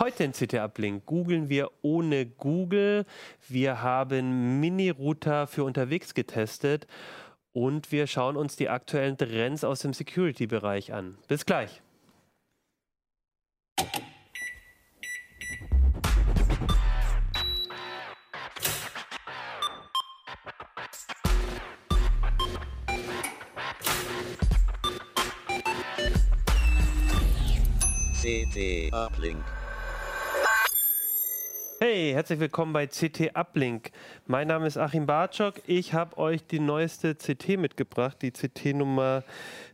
Heute in CT Uplink googeln wir ohne Google. Wir haben Mini-Router für unterwegs getestet und wir schauen uns die aktuellen Trends aus dem Security-Bereich an. Bis gleich. CT Uplink. Hey, herzlich willkommen bei CT Uplink. Mein Name ist Achim Bartschok. Ich habe euch die neueste CT mitgebracht, die CT Nummer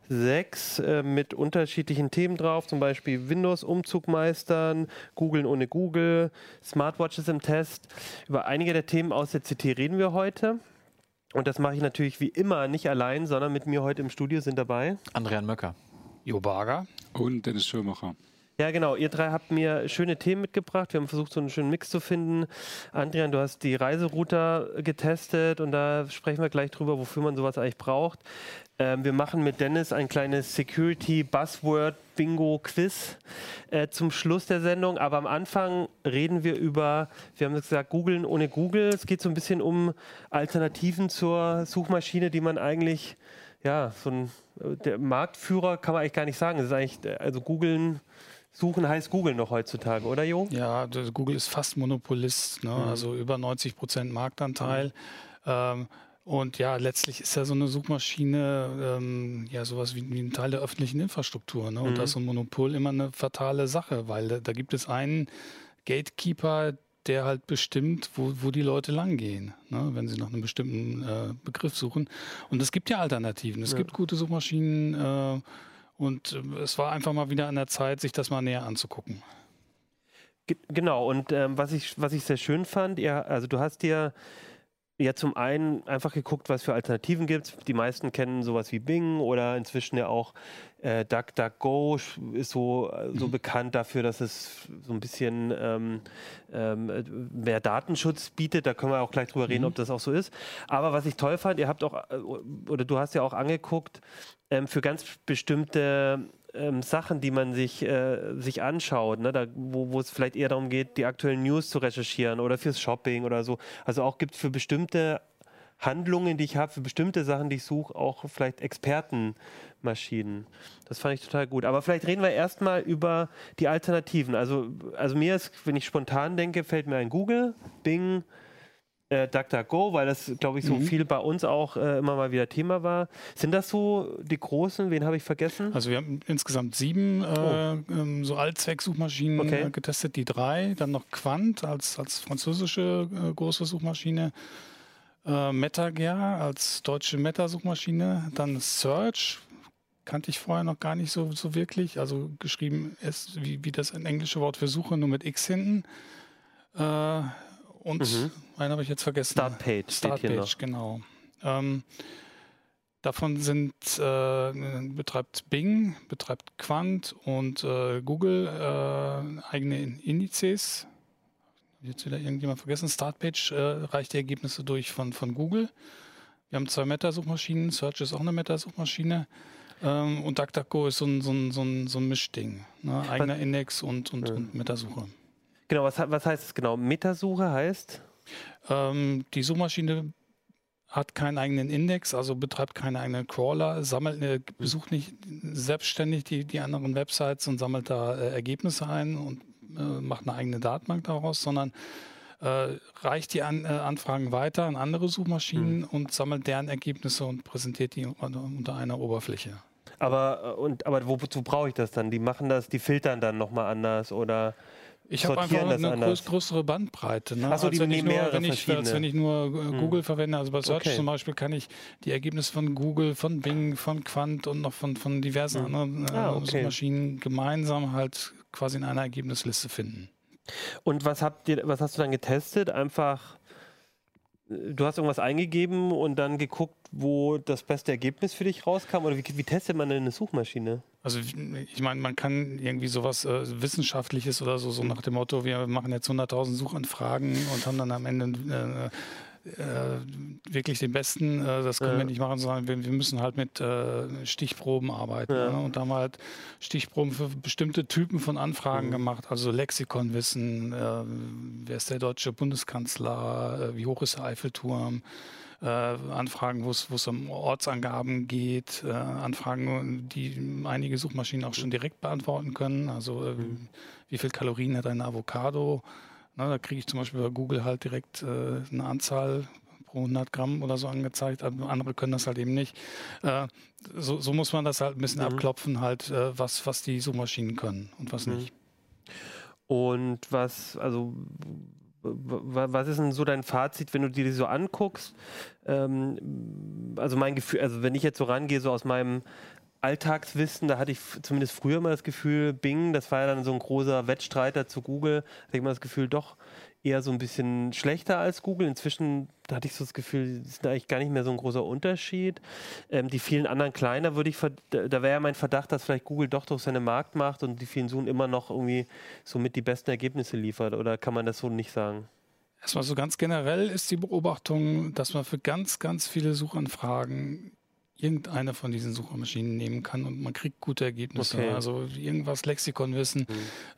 6 äh, mit unterschiedlichen Themen drauf, zum Beispiel Windows Umzug meistern, Googlen ohne Google, Smartwatches im Test. Über einige der Themen aus der CT reden wir heute. Und das mache ich natürlich wie immer nicht allein, sondern mit mir heute im Studio sind dabei Andrian Möcker. Jo Barger. Und Dennis Schirmacher. Ja, genau. Ihr drei habt mir schöne Themen mitgebracht. Wir haben versucht, so einen schönen Mix zu finden. Adrian, du hast die Reiserouter getestet und da sprechen wir gleich drüber, wofür man sowas eigentlich braucht. Ähm, wir machen mit Dennis ein kleines Security Buzzword Bingo Quiz äh, zum Schluss der Sendung. Aber am Anfang reden wir über, wir haben gesagt, googeln ohne Google. Es geht so ein bisschen um Alternativen zur Suchmaschine, die man eigentlich, ja, so ein der Marktführer kann man eigentlich gar nicht sagen. Es ist eigentlich, also googeln Suchen heißt Google noch heutzutage, oder Jo? Ja, Google ist fast Monopolist, ne? mhm. also über 90 Prozent Marktanteil. Mhm. Ähm, und ja, letztlich ist ja so eine Suchmaschine ähm, ja sowas wie, wie, ein Teil der öffentlichen Infrastruktur. Ne? Und mhm. da ist so ein Monopol immer eine fatale Sache, weil da, da gibt es einen Gatekeeper, der halt bestimmt, wo, wo die Leute langgehen, ne? wenn sie nach einem bestimmten äh, Begriff suchen. Und es gibt ja Alternativen. Es ja. gibt gute Suchmaschinen. Äh, und äh, es war einfach mal wieder an der Zeit, sich das mal näher anzugucken. Genau, und ähm, was, ich, was ich sehr schön fand, ja, also du hast dir ja zum einen einfach geguckt, was für Alternativen gibt es. Die meisten kennen sowas wie Bing oder inzwischen ja auch äh, DuckDuckGo ist so, so mhm. bekannt dafür, dass es so ein bisschen ähm, ähm, mehr Datenschutz bietet. Da können wir auch gleich drüber reden, mhm. ob das auch so ist. Aber was ich toll fand, ihr habt auch, äh, oder du hast ja auch angeguckt, ähm, für ganz bestimmte ähm, Sachen, die man sich, äh, sich anschaut, ne? da, wo es vielleicht eher darum geht, die aktuellen News zu recherchieren oder fürs Shopping oder so. Also auch gibt es für bestimmte Handlungen, die ich habe, für bestimmte Sachen, die ich suche, auch vielleicht Expertenmaschinen. Das fand ich total gut. Aber vielleicht reden wir erstmal über die Alternativen. Also, also mir ist, wenn ich spontan denke, fällt mir ein Google, Bing, äh, DuckDuckGo, weil das, glaube ich, so mhm. viel bei uns auch äh, immer mal wieder Thema war. Sind das so die großen? Wen habe ich vergessen? Also wir haben insgesamt sieben äh, oh. ähm, so Allzweck-Suchmaschinen okay. Äh, getestet, die drei. Dann noch Quant als, als französische äh, große Suchmaschine äh, MetaGear als deutsche Meta-Suchmaschine, dann Search, kannte ich vorher noch gar nicht so, so wirklich, also geschrieben ist wie, wie das englische Wort für Suche, nur mit X hinten. Äh, und mhm. einen habe ich jetzt vergessen. Startpage. Startpage, genau. Ähm, davon sind äh, betreibt Bing, betreibt Quant und äh, Google äh, eigene Indizes jetzt wieder irgendjemand vergessen, Startpage äh, reicht die Ergebnisse durch von, von Google. Wir haben zwei Meta-Suchmaschinen, Search ist auch eine Meta-Suchmaschine. Ähm, und DuckDuckGo ist so ein, so ein, so ein, so ein Mischding. Ne? Eigener Index und, und, ja. und Metasuche. Genau, was, was heißt es genau? Metasuche heißt? Ähm, die Suchmaschine hat keinen eigenen Index, also betreibt keine eigenen Crawler, sammelt, äh, besucht nicht selbstständig die, die anderen Websites und sammelt da äh, Ergebnisse ein und äh, macht eine eigene Datenbank daraus, sondern äh, reicht die an, äh, Anfragen weiter an andere Suchmaschinen mhm. und sammelt deren Ergebnisse und präsentiert die unter, unter einer Oberfläche. Aber, äh, und, aber wozu brauche ich das dann? Die machen das, die filtern dann nochmal anders oder ich habe einfach eine groß, größere Bandbreite. Ne? Achso, die als wenn, ich nur, wenn, ich, als wenn ich nur äh, Google hm. verwende, also bei Search okay. zum Beispiel kann ich die Ergebnisse von Google, von Bing, von Quant und noch von, von diversen hm. anderen äh, ah, okay. Maschinen gemeinsam halt quasi in einer Ergebnisliste finden. Und was habt ihr, was hast du dann getestet? Einfach, du hast irgendwas eingegeben und dann geguckt, wo das beste Ergebnis für dich rauskam? Oder wie, wie testet man denn eine Suchmaschine? Also ich meine, man kann irgendwie sowas äh, Wissenschaftliches oder so, so nach dem Motto, wir machen jetzt 100.000 Suchanfragen und haben dann am Ende äh, äh, wirklich den besten, äh, das können Ja. wir nicht machen, sondern wir, wir müssen halt mit äh, Stichproben arbeiten. Ja. Ne? Und da haben wir halt Stichproben für bestimmte Typen von Anfragen Mhm. gemacht, also Lexikonwissen, äh, wer ist der deutsche Bundeskanzler, äh, wie hoch ist der Eiffelturm, äh, Anfragen, wo es um Ortsangaben geht, Anfragen, die einige Suchmaschinen auch schon direkt beantworten können. Also Mhm. wie viel Kalorien hat eine Avocado? Na, da kriege ich zum Beispiel bei Google halt direkt äh, eine Anzahl pro 100 Gramm oder so angezeigt. Aber Andere können das halt eben nicht. Äh, so, so muss man das halt ein bisschen Mhm. abklopfen, halt, äh, was, was die Suchmaschinen können und was Mhm. nicht. Und was, also, was ist denn so dein Fazit, wenn du dir die so anguckst? Ähm, also mein Gefühl, also wenn ich jetzt so rangehe, so aus meinem Alltagswissen, da hatte ich zumindest früher mal das Gefühl, Bing, das war ja dann so ein großer Wettstreiter zu Google, hatte ich mal das Gefühl, doch eher so ein bisschen schlechter als Google. Inzwischen da hatte ich so das Gefühl, ist eigentlich gar nicht mehr so ein großer Unterschied. Ähm, die vielen anderen kleiner würde ich, da da wäre ja mein Verdacht, dass vielleicht Google doch durch seine Marktmacht und die vielen Suchen immer noch irgendwie somit die besten Ergebnisse liefert. Oder kann man das so nicht sagen? Erstmal so ganz generell ist die Beobachtung, dass man für ganz, ganz viele Suchanfragen irgendeine von diesen Suchmaschinen nehmen kann und man kriegt gute Ergebnisse. Okay. Also irgendwas Lexikonwissen,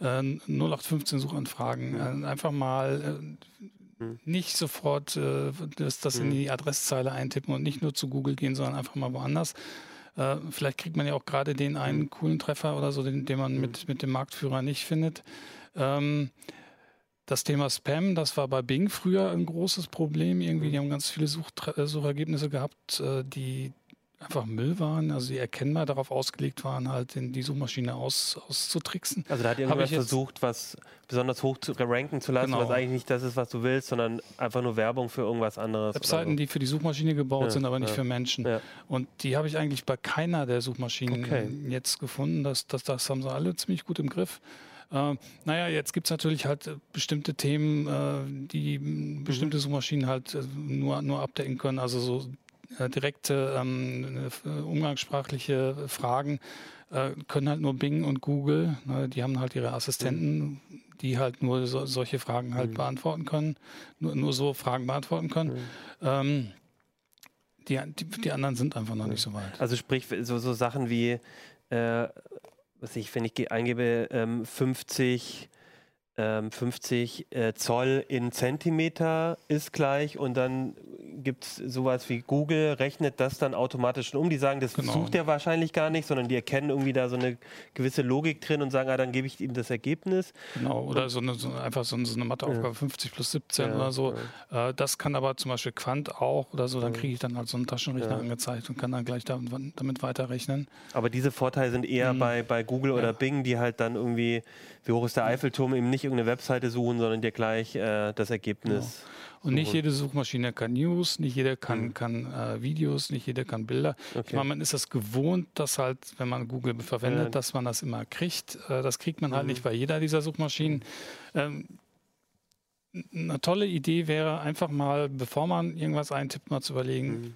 äh, 0815 Suchanfragen, äh, einfach mal äh, Mhm. nicht sofort äh, das, das in Mhm. die Adresszeile eintippen und nicht nur zu Google gehen, sondern einfach mal woanders. Äh, vielleicht kriegt man ja auch gerade den einen Mhm. coolen Treffer oder so, den, den man Mhm. mit, mit dem Marktführer nicht findet. Ähm, das Thema Spam, das war bei Bing früher ein großes Problem. Irgendwie, die haben ganz viele Suchtre- äh, Suchergebnisse gehabt, die einfach Müll waren, also die erkennbar darauf ausgelegt waren, halt in die Suchmaschine aus, auszutricksen. Also da hat irgendjemand jetzt- versucht, was besonders hoch zu ranken zu lassen, Genau. was eigentlich nicht das ist, was du willst, sondern einfach nur Werbung für irgendwas anderes. Webseiten, so. die für die Suchmaschine gebaut Ja, sind, aber nicht ja. für Menschen. Ja. Und die habe ich eigentlich bei keiner der Suchmaschinen Okay. jetzt gefunden. Das, das, das haben sie alle ziemlich gut im Griff. Äh, naja, jetzt gibt es natürlich halt äh, bestimmte Themen, äh, die Mhm. bestimmte Suchmaschinen halt äh, nur, nur abdecken können. Also so direkte ähm, äh, umgangssprachliche Fragen äh, können halt nur Bing und Google. Ne, die haben halt ihre Assistenten, die halt nur so, solche Fragen halt Mhm. beantworten können, nur, nur so Fragen beantworten können. Mhm. Ähm, die, die, die anderen sind einfach noch nicht so weit. Also sprich, so, so Sachen wie, äh, was ich, wenn ich ge- eingebe, ähm, 50, ähm, 50 äh, Zoll in Zentimeter ist gleich und dann gibt es sowas wie Google, rechnet das dann automatisch um. Die sagen, das Genau. sucht er wahrscheinlich gar nicht, sondern die erkennen irgendwie da so eine gewisse Logik drin und sagen, ah, dann gebe ich ihm das Ergebnis. Genau, oder so eine, so einfach so eine, so eine Matheaufgabe 50 plus 17 Ja, oder so. ja. Äh, das kann aber zum Beispiel Quant auch oder so, dann Ja. kriege ich dann halt so einen Taschenrechner Ja. angezeigt und kann dann gleich da, damit weiterrechnen. Aber diese Vorteile sind eher Mhm. bei, bei Google oder Ja. Bing, die halt dann irgendwie, wie hoch ist der Eiffelturm, eben nicht irgendeine Webseite suchen, sondern dir gleich äh, das Ergebnis. Und nicht jede Suchmaschine kann News, nicht jeder kann, Mhm. kann äh, Videos, nicht jeder kann Bilder. Ich Okay. meine, man ist das gewohnt, dass halt, wenn man Google verwendet, Ja. dass man das immer kriegt. Äh, das kriegt man halt Mhm. nicht bei jeder dieser Suchmaschinen. Ähm, eine tolle Idee wäre einfach mal, bevor man irgendwas eintippt, mal zu überlegen, Mhm.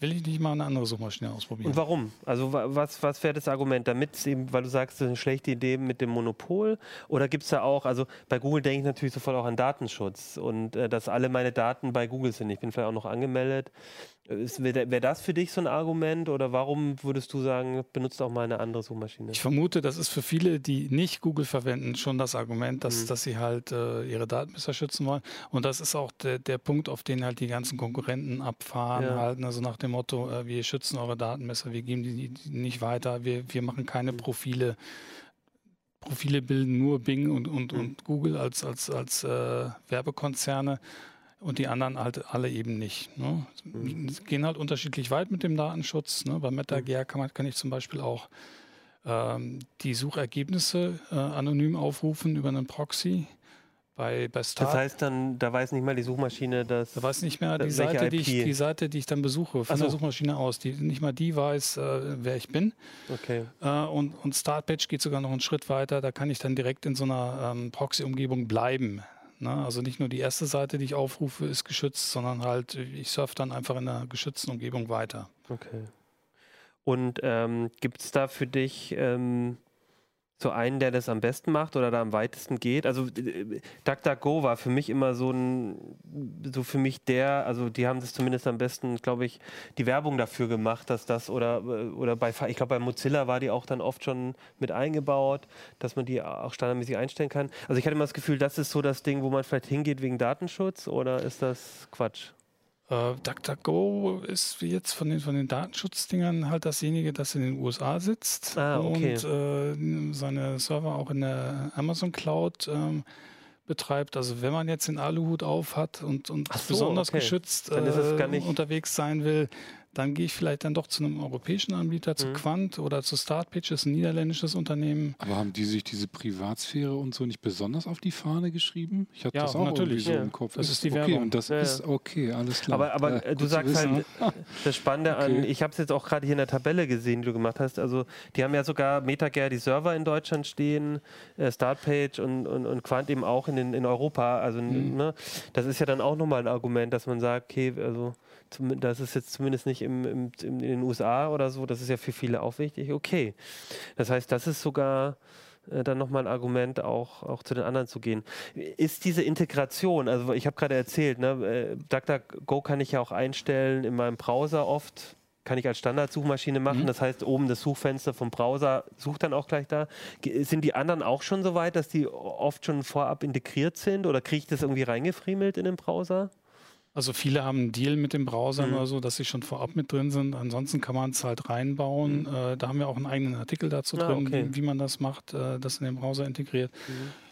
Will ich nicht mal eine andere Suchmaschine ausprobieren. Und warum? Also wa- was, was wäre das Argument? Damit es eben, weil du sagst, das ist eine schlechte Idee mit dem Monopol? Oder gibt es da auch, also bei Google denke ich natürlich sofort auch an Datenschutz und äh, dass alle meine Daten bei Google sind. Ich bin vielleicht auch noch angemeldet. Wäre wär das für dich so ein Argument oder warum würdest du sagen, benutzt auch mal eine andere Suchmaschine? Ich vermute, das ist für viele, die nicht Google verwenden, schon das Argument, dass, Mhm. dass sie halt äh, ihre Daten besser schützen wollen. Und das ist auch der, der Punkt, auf den halt die ganzen Konkurrenten abfahren, Ja. halten. Also nach dem Motto, äh, wir schützen eure Daten besser, wir geben die, die nicht weiter, wir, wir machen keine Mhm. Profile. Profile bilden nur Bing und, und, Mhm. und Google als, als, als äh, Werbekonzerne und die anderen halt alle eben nicht. Ne? Mhm. Gehen halt unterschiedlich weit mit dem Datenschutz. Ne? Bei MetaGear kann, man, kann ich zum Beispiel auch ähm, die Suchergebnisse äh, anonym aufrufen über einen Proxy. Bei, bei Start, Das heißt dann, da weiß nicht mal die Suchmaschine, dass. da weiß nicht mehr die Seite, die ich, die Seite, die ich dann besuche, von so. der Suchmaschine aus. Die, nicht mal die weiß, äh, wer ich bin. Okay. Äh, und, und Startpage geht sogar noch einen Schritt weiter. Da kann ich dann direkt in so einer ähm, Proxy-Umgebung bleiben. Ne? Also nicht nur die erste Seite, die ich aufrufe, ist geschützt, sondern halt, ich surfe dann einfach in einer geschützten Umgebung weiter. Okay. Und ähm, gibt es da für dich, ähm, so einen, der das am besten macht oder da am weitesten geht. Also DuckDuckGo war für mich immer so ein, so für mich der, also die haben das zumindest am besten, glaube ich, die Werbung dafür gemacht, dass das oder oder bei, ich glaube bei Mozilla war die auch dann oft schon mit eingebaut, dass man die auch standardmäßig einstellen kann. Also ich hatte immer das Gefühl, das ist so das Ding, wo man vielleicht hingeht wegen Datenschutz oder ist das Quatsch? Äh, DuckDuckGo ist jetzt von den, von den Datenschutzdingern halt dasjenige, das in den USA sitzt Ah, okay. und äh, seine Server auch in der Amazon Cloud ähm, betreibt. Also wenn man jetzt den Aluhut auf hat und, und so, besonders okay. geschützt äh, unterwegs sein will, dann gehe ich vielleicht dann doch zu einem europäischen Anbieter, zu Mhm. Quant oder zu Startpitch, das ist ein niederländisches Unternehmen. Aber haben die sich diese Privatsphäre und so nicht besonders auf die Fahne geschrieben? Ich hatte Ja, das auch natürlich, irgendwie so ja. im Kopf. Das ist die okay, Werbung. und das Ja, ja. ist okay, alles klar. Aber, aber Äh, du sagst wissen. halt, das Spannende an, Okay. ich habe es jetzt auch gerade hier in der Tabelle gesehen, die du gemacht hast. Also, die haben ja sogar MetaGer, die Server in Deutschland stehen, äh, Startpage und, und, und Quant eben auch in, den, in Europa. Also, Mhm. ne, das ist ja dann auch nochmal ein Argument, dass man sagt, okay, also, das ist jetzt zumindest nicht im, im, in den USA oder so, das ist ja für viele auch wichtig. Okay. Das heißt, das ist sogar äh, dann nochmal ein Argument, auch, auch zu den anderen zu gehen. Ist diese Integration, also ich habe gerade erzählt, ne, äh, DuckDuckGo kann ich ja auch einstellen in meinem Browser oft, kann ich als Standardsuchmaschine machen. Mhm. Das heißt, oben das Suchfenster vom Browser sucht dann auch gleich da. Sind die anderen auch schon so weit, dass die oft schon vorab integriert sind oder kriege ich das irgendwie reingefriemelt in den Browser? Also viele haben einen Deal mit dem Browser Mhm. oder so, dass sie schon vorab mit drin sind. Ansonsten kann man es halt reinbauen. Äh, da haben wir auch einen eigenen Artikel dazu Mhm. Ah, drin, okay. wie, wie man das macht, äh, das in den Browser integriert.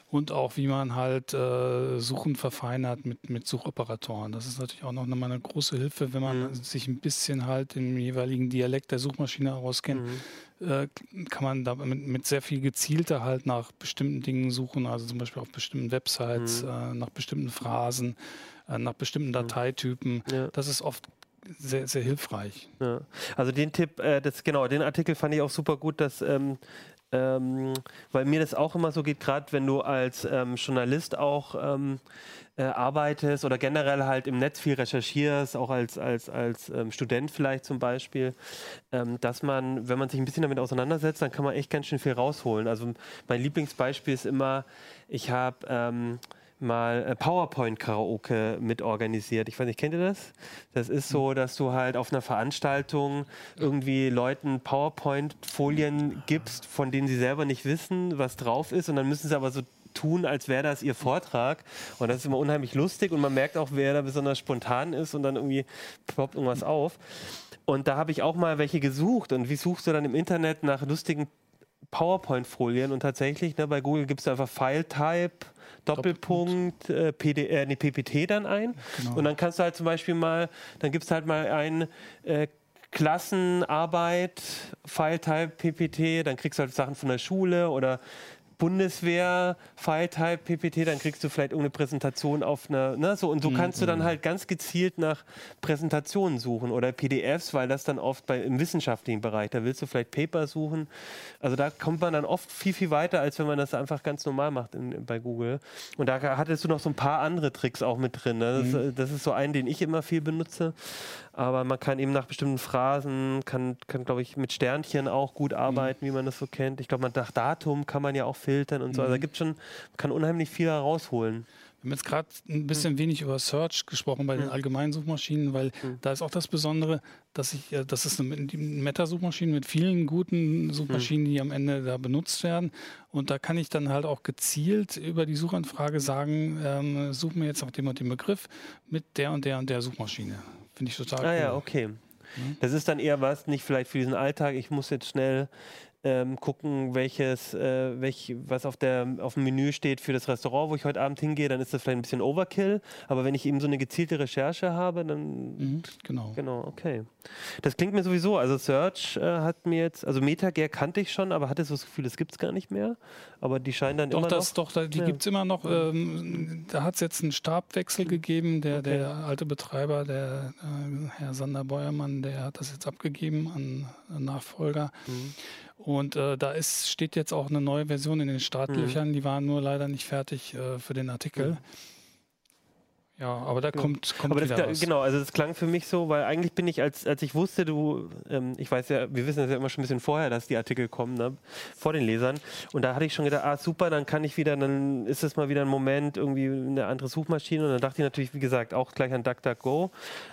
Und auch wie man halt äh, Suchen verfeinert mit, mit Suchoperatoren. Das ist natürlich auch noch mal eine große Hilfe, wenn man Mhm. sich ein bisschen halt im jeweiligen Dialekt der Suchmaschine auskennt. Mhm. Äh, kann man da mit, mit sehr viel gezielter halt nach bestimmten Dingen suchen, also zum Beispiel auf bestimmten Websites, Mhm. äh, nach bestimmten Phrasen, äh, nach bestimmten Dateitypen. Ja. Das ist oft sehr, sehr hilfreich. Ja. Also den Tipp, äh, das, genau, den Artikel fand ich auch super gut, dass, ähm, ähm, weil mir das auch immer so geht, gerade wenn du als ähm, Journalist auch ähm, äh, arbeitest oder generell halt im Netz viel recherchierst, auch als, als, als ähm, Student vielleicht zum Beispiel, ähm, dass man, wenn man sich ein bisschen damit auseinandersetzt, dann kann man echt ganz schön viel rausholen. Also mein Lieblingsbeispiel ist immer, ich habe ähm, mal äh, PowerPoint-Karaoke mitorganisiert. Ich weiß nicht, kennt ihr das? Das ist so, dass du halt auf einer Veranstaltung irgendwie Leuten PowerPoint-Folien gibst, von denen sie selber nicht wissen, was drauf ist. Und dann müssen sie aber so tun, als wäre das ihr Vortrag. Und das ist immer unheimlich lustig und man merkt auch, wer da besonders spontan ist und dann irgendwie ploppt irgendwas auf. Und da habe ich auch mal welche gesucht. Und wie suchst du dann im Internet nach lustigen PowerPoint-Folien? Und tatsächlich, ne, bei Google gibst du einfach File-Type, Doppelpunkt, äh, PD, äh, nee, PPT dann ein. Genau. Und dann kannst du halt zum Beispiel mal, dann gibst halt mal ein äh, Klassenarbeit, File-Type, PPT, dann kriegst du halt Sachen von der Schule oder Bundeswehr, File-Type, PPT, dann kriegst du vielleicht irgendeine Präsentation auf einer, ne, so und so kannst du dann halt ganz gezielt nach Präsentationen suchen oder PDFs, weil das dann oft bei, im wissenschaftlichen Bereich, da willst du vielleicht Paper suchen. Also da kommt man dann oft viel, viel weiter, als wenn man das einfach ganz normal macht in, bei Google. Und da hattest du noch so ein paar andere Tricks auch mit drin. Ne? Das, äh, das ist so ein, den ich immer viel benutze. Aber man kann eben nach bestimmten Phrasen, kann, kann glaube ich, mit Sternchen auch gut arbeiten, wie man das so kennt. Ich glaube, man nach Datum kann man ja auch filtern und so. Also da gibt schon, man kann unheimlich viel herausholen. Wir haben jetzt gerade ein bisschen wenig über Search gesprochen bei den allgemeinen Suchmaschinen, weil da ist auch das Besondere, dass ich, äh, das ist eine Meta-Suchmaschine mit vielen guten Suchmaschinen, die am Ende da benutzt werden. Und da kann ich dann halt auch gezielt über die Suchanfrage sagen, ähm, such mir jetzt nach dem und dem Begriff mit der und der und der Suchmaschine. Finde ich total Ah cool. ja, okay. Das ist dann eher was, nicht vielleicht für diesen Alltag, ich muss jetzt schnell ähm, gucken, welches, äh, welch, was auf, der, auf dem Menü steht für das Restaurant, wo ich heute Abend hingehe, dann ist das vielleicht ein bisschen Overkill. Aber wenn ich eben so eine gezielte Recherche habe, dann Mhm, genau. Genau, okay. Das klingt mir sowieso, also Search äh, hat mir jetzt, also MetaGear kannte ich schon, aber hatte so das Gefühl, das gibt es gar nicht mehr. Aber die scheinen dann Doch, immer das, noch. doch, die Ja. gibt es immer noch. Ähm, da hat es jetzt einen Stabwechsel gegeben. Der, Okay. der alte Betreiber, der äh, Herr Sander Beuermann, der hat das jetzt abgegeben an, an Nachfolger. Mhm. Und äh, da ist, steht jetzt auch eine neue Version in den Startlöchern. Die waren nur leider nicht fertig äh, für den Artikel. Mhm. Ja, aber da kommt, kommt Aber das, wieder kla- was. genau, also das klang für mich so, weil eigentlich bin ich, als, als ich wusste, du, ähm, ich weiß ja, wir wissen das ja immer schon ein bisschen vorher, dass die Artikel kommen, ne, vor den Lesern. Und da hatte ich schon gedacht, ah super, dann kann ich wieder, dann ist das mal wieder ein Moment, irgendwie eine andere Suchmaschine. Und dann dachte ich natürlich, wie gesagt, auch gleich an DuckDuckGo.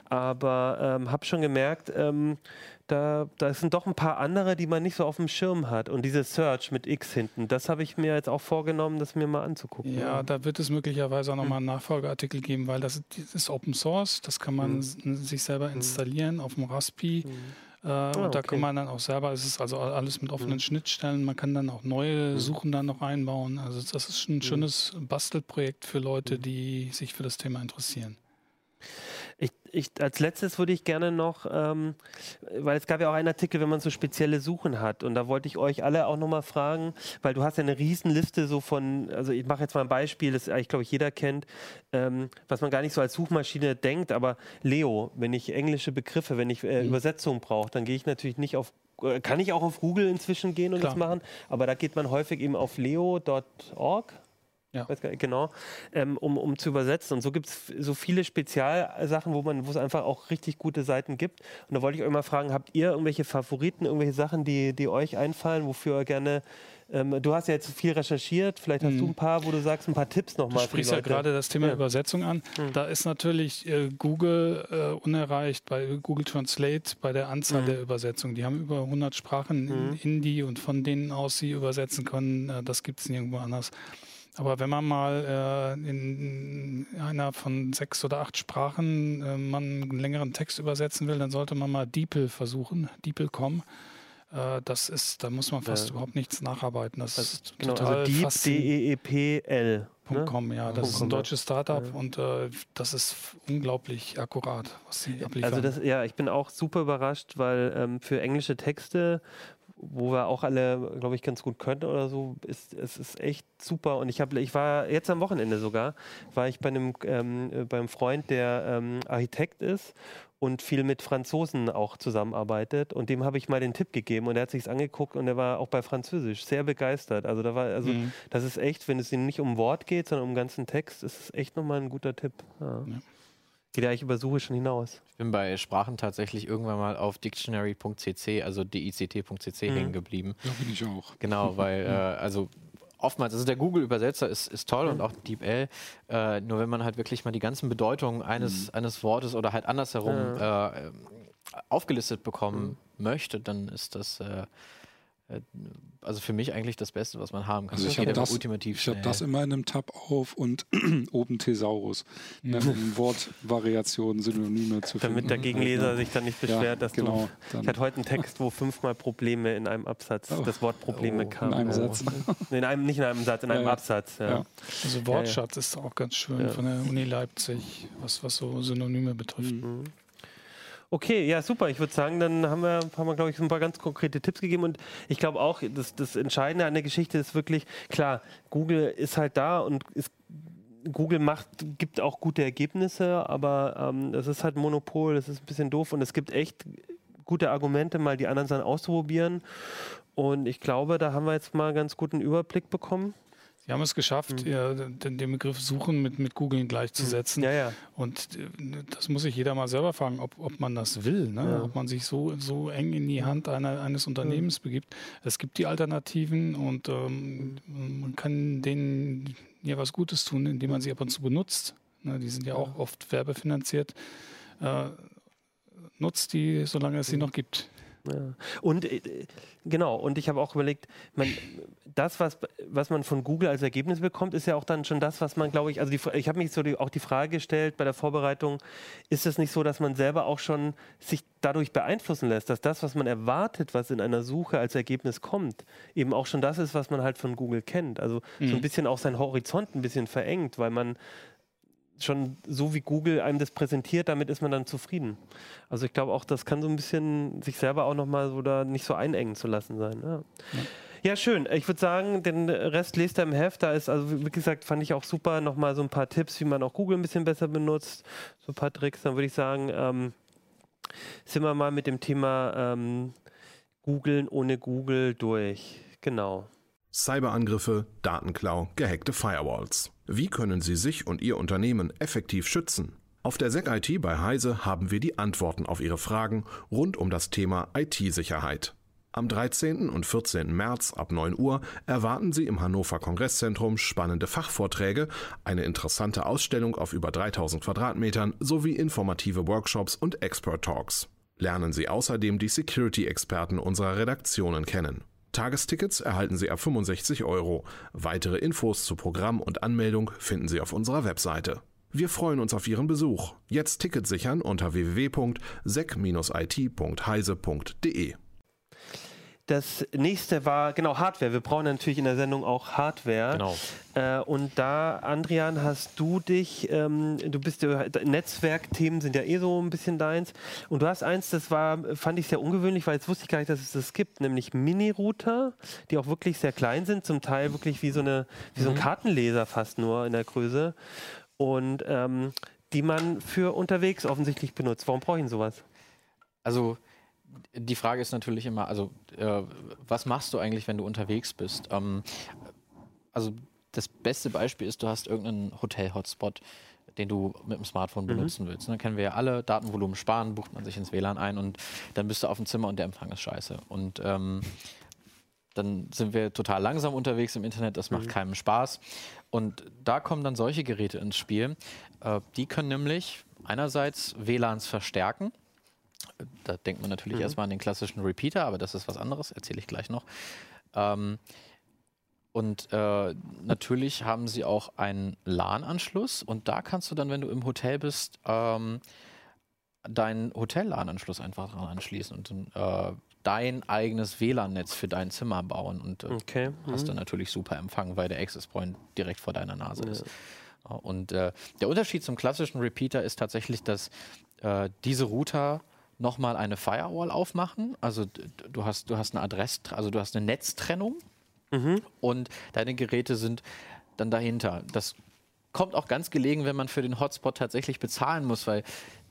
Aber ähm, habe schon gemerkt, ähm, da, da sind doch ein paar andere, die man nicht so auf dem Schirm hat. Und diese Search mit X hinten, das habe ich mir jetzt auch vorgenommen, das mir mal anzugucken. Ja, da wird es möglicherweise auch nochmal Hm. einen Nachfolgeartikel geben, weil das ist, Open Source, das kann man Hm. s- sich selber installieren auf dem Raspi. Äh, und da Ah, okay. kann man dann auch selber, es ist also alles mit offenen Schnittstellen, man kann dann auch neue Suchen dann noch einbauen. Also das ist ein schönes Bastelprojekt für Leute, die sich für das Thema interessieren. Ich, als letztes würde ich gerne noch, ähm, weil es gab ja auch einen Artikel, wenn man so spezielle Suchen hat. Und da wollte ich euch alle auch nochmal fragen, weil du hast ja eine Riesenliste so von, also ich mache jetzt mal ein Beispiel, das eigentlich, glaube ich, jeder kennt, ähm, was man gar nicht so als Suchmaschine denkt, aber Leo, wenn ich englische Begriffe, wenn ich äh, Übersetzungen brauche, dann gehe ich natürlich nicht auf, äh, kann ich auch auf Google inzwischen gehen und Klar. das machen, aber da geht man häufig eben auf leo.org Ja. nicht, genau, ähm, um, um zu übersetzen. Und so gibt es so viele Spezialsachen, wo man, wo es einfach auch richtig gute Seiten gibt. Und da wollte ich euch mal fragen, habt ihr irgendwelche Favoriten, irgendwelche Sachen, die, die euch einfallen, wofür ihr gerne, ähm, du hast ja jetzt viel recherchiert, vielleicht hast du ein paar, wo du sagst, ein paar Tipps Du nochmal. sprichst ja gerade das Thema Ja. Übersetzung an. Da ist natürlich äh, Google äh, unerreicht bei Google Translate bei der Anzahl Mhm. der Übersetzungen. Die haben über 100 Sprachen in Indie und von denen aus sie übersetzen können. Äh, das gibt es nirgendwo anders. Aber wenn man mal äh, in einer von sechs oder acht Sprachen äh, man einen längeren Text übersetzen will, dann sollte man mal DeepL versuchen, DeepL.com. Äh, das ist, da muss man fast Ja. überhaupt nichts nacharbeiten. Das ist Genau, total also Deep. D-E-E-P-L. Punkt .com, ja, das ist ein deutsches Startup Ja. und äh, das ist unglaublich akkurat, was sie abliefern. Also das, ja, ich bin auch super überrascht, weil ähm, für englische Texte, wo wir auch alle, glaube ich, ganz gut können oder so, ist es ist echt super. Und ich habe, ich war jetzt am Wochenende sogar, war ich bei einem ähm, äh, beim Freund, der ähm, Architekt ist und viel mit Franzosen auch zusammenarbeitet. Und dem habe ich mal den Tipp gegeben und er hat sich's angeguckt und er war auch bei Französisch sehr begeistert. Also da war, also Mhm. das ist echt, wenn es ihm nicht um Wort geht, sondern um den ganzen Text, ist es echt nochmal ein guter Tipp. Ja. Ja. Geht ja eigentlich über Suche schon hinaus. Ich bin bei Sprachen tatsächlich irgendwann mal auf dictionary.cc, also dict.cc Mhm. hängen geblieben. Ja, bin ich auch. Genau, weil, äh, also oftmals, also der Google-Übersetzer ist, ist toll und auch DeepL, äh, nur wenn man halt wirklich mal die ganzen Bedeutungen eines, eines Wortes oder halt andersherum äh, aufgelistet bekommen möchte, dann ist das äh, also für mich eigentlich das Beste, was man haben kann. Also ich habe das, ich hab das immer in einem Tab auf und oben Thesaurus, ne, um Wortvariationen, Synonyme zu finden. Damit der Gegenleser sich dann nicht Ja, beschwert, dass genau, du. dann- Ich hatte heute einen Text, wo fünfmal Probleme in einem Absatz, Oh. das Wort Probleme Oh, kam. in einem Oh. Satz. Nee, In einem, nicht in einem Satz, in einem Ja, ja. Absatz. Ja. Ja. also Wortschatz ist auch ganz schön Ja. von der Uni Leipzig, was, was so Synonyme betrifft. Mhm. Okay, ja, super. Ich würde sagen, dann haben wir, haben wir glaube ich, ein paar ganz konkrete Tipps gegeben. Und ich glaube auch, das, das Entscheidende an der Geschichte ist wirklich, klar, Google ist halt da und ist, Google macht, gibt auch gute Ergebnisse, aber ähm, das ist halt Monopol, das ist ein bisschen doof und es gibt echt gute Argumente, mal die anderen Sachen auszuprobieren. Und ich glaube, da haben wir jetzt mal ganz guten Überblick bekommen. Sie haben es geschafft, ja, den, den Begriff Suchen mit, mit Googlen gleichzusetzen. Ja, ja. Und äh, das muss sich jeder mal selber fragen, ob, ob man das will, ne? Ja. ob man sich so, so eng in die Hand einer, eines Unternehmens begibt. Es gibt die Alternativen und ähm, man kann denen ja was Gutes tun, indem man sie ab und zu benutzt. Ne? Die sind ja auch oft werbefinanziert. Äh, nutzt die, solange es sie noch gibt. Ja. Und äh, genau, und ich habe auch überlegt, man, das, was, was man von Google als Ergebnis bekommt, ist ja auch dann schon das, was man, glaube ich, also die, ich habe mich so die, auch die Frage gestellt bei der Vorbereitung, ist es nicht so, dass man selber auch schon sich dadurch beeinflussen lässt, dass das, was man erwartet, was in einer Suche als Ergebnis kommt, eben auch schon das ist, was man halt von Google kennt. Also so ein bisschen auch seinen Horizont ein bisschen verengt, weil man schon so wie Google einem das präsentiert, damit ist man dann zufrieden. Also ich glaube auch, das kann so ein bisschen sich selber auch nochmal so da nicht so einengen zu lassen sein. Ja. Ja, schön. Ich würde sagen, den Rest lest ihr im Heft. Da ist, also wie gesagt, fand ich auch super, nochmal so ein paar Tipps, wie man auch Google ein bisschen besser benutzt, so ein paar Tricks. Dann würde ich sagen, ähm, sind wir mal mit dem Thema ähm, Googlen ohne Google durch. Genau. Cyberangriffe, Datenklau, gehackte Firewalls. Wie können Sie sich und Ihr Unternehmen effektiv schützen? Auf der SEC IT bei Heise haben wir die Antworten auf Ihre Fragen rund um das Thema IT-Sicherheit. Am 13. und 14. März ab 9 Uhr erwarten Sie im Hannover Kongresszentrum spannende Fachvorträge, eine interessante Ausstellung auf über 3000 Quadratmetern sowie informative Workshops und Expert Talks. Lernen Sie außerdem die Security-Experten unserer Redaktionen kennen. Tagestickets erhalten Sie ab 65 Euro. Weitere Infos zu Programm und Anmeldung finden Sie auf unserer Webseite. Wir freuen uns auf Ihren Besuch. Jetzt Ticket sichern unter www.sec-it.heise.de. Das nächste war, genau, Hardware. Wir brauchen natürlich in der Sendung auch Hardware. Genau. Äh, und da, Andrian, hast du dich, ähm, du bist ja, Netzwerkthemen sind ja eh so ein bisschen deins. Und du hast eins, das war, fand ich sehr ungewöhnlich, weil jetzt wusste ich gar nicht, dass es das gibt, nämlich Mini-Router, die auch wirklich sehr klein sind, zum Teil wirklich wie so, eine, wie so ein Kartenleser fast nur in der Größe. Und ähm, die man für unterwegs offensichtlich benutzt. Warum brauche ich denn sowas? Also die Frage ist natürlich immer, also äh, was machst du eigentlich, wenn du unterwegs bist? Ähm, also das beste Beispiel ist, du hast irgendeinen Hotel-Hotspot, den du mit dem Smartphone benutzen willst. Dann kennen wir ja alle, Datenvolumen sparen, bucht man sich ins WLAN ein und dann bist du auf dem Zimmer und der Empfang ist scheiße. Und ähm, dann sind wir total langsam unterwegs im Internet, das macht keinem Spaß. Und da kommen dann solche Geräte ins Spiel. Äh, die können nämlich einerseits WLANs verstärken. Da denkt man natürlich erstmal an den klassischen Repeater, aber das ist was anderes, erzähle ich gleich noch. Ähm, und äh, natürlich haben sie auch einen LAN-Anschluss und da kannst du dann, wenn du im Hotel bist, ähm, deinen Hotel-LAN-Anschluss einfach dran anschließen und äh, dein eigenes WLAN-Netz für dein Zimmer bauen und äh, Okay. hast dann natürlich super Empfang, weil der Access Point direkt vor deiner Nase ist. Ja, Und äh, der Unterschied zum klassischen Repeater ist tatsächlich, dass äh, diese Router nochmal eine Firewall aufmachen. Also du hast, du hast eine Adress, also du hast eine Netztrennung und deine Geräte sind dann dahinter. Das kommt auch ganz gelegen, wenn man für den Hotspot tatsächlich bezahlen muss, weil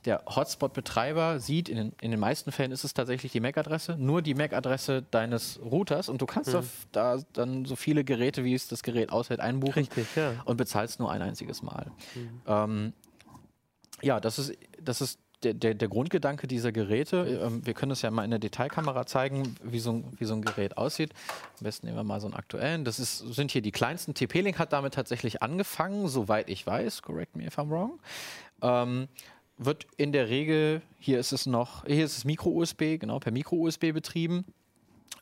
der Hotspot-Betreiber sieht, in den, in den meisten Fällen ist es tatsächlich die MAC-Adresse, nur die MAC-Adresse deines Routers und du kannst auf, da dann so viele Geräte, wie es das Gerät aushält, einbuchen Richtig, ja. und bezahlst nur ein einziges Mal. Ähm, ja, das ist, das ist der, der, der Grundgedanke dieser Geräte. Ähm, wir können das ja mal in der Detailkamera zeigen, wie so, ein, wie so ein Gerät aussieht. Am besten nehmen wir mal so einen aktuellen. Das ist, sind hier die kleinsten. TP-Link hat damit tatsächlich angefangen, soweit ich weiß. Correct me if I'm wrong. Ähm, wird in der Regel, hier ist es noch, hier ist es Micro-USB, genau, per Micro-USB betrieben.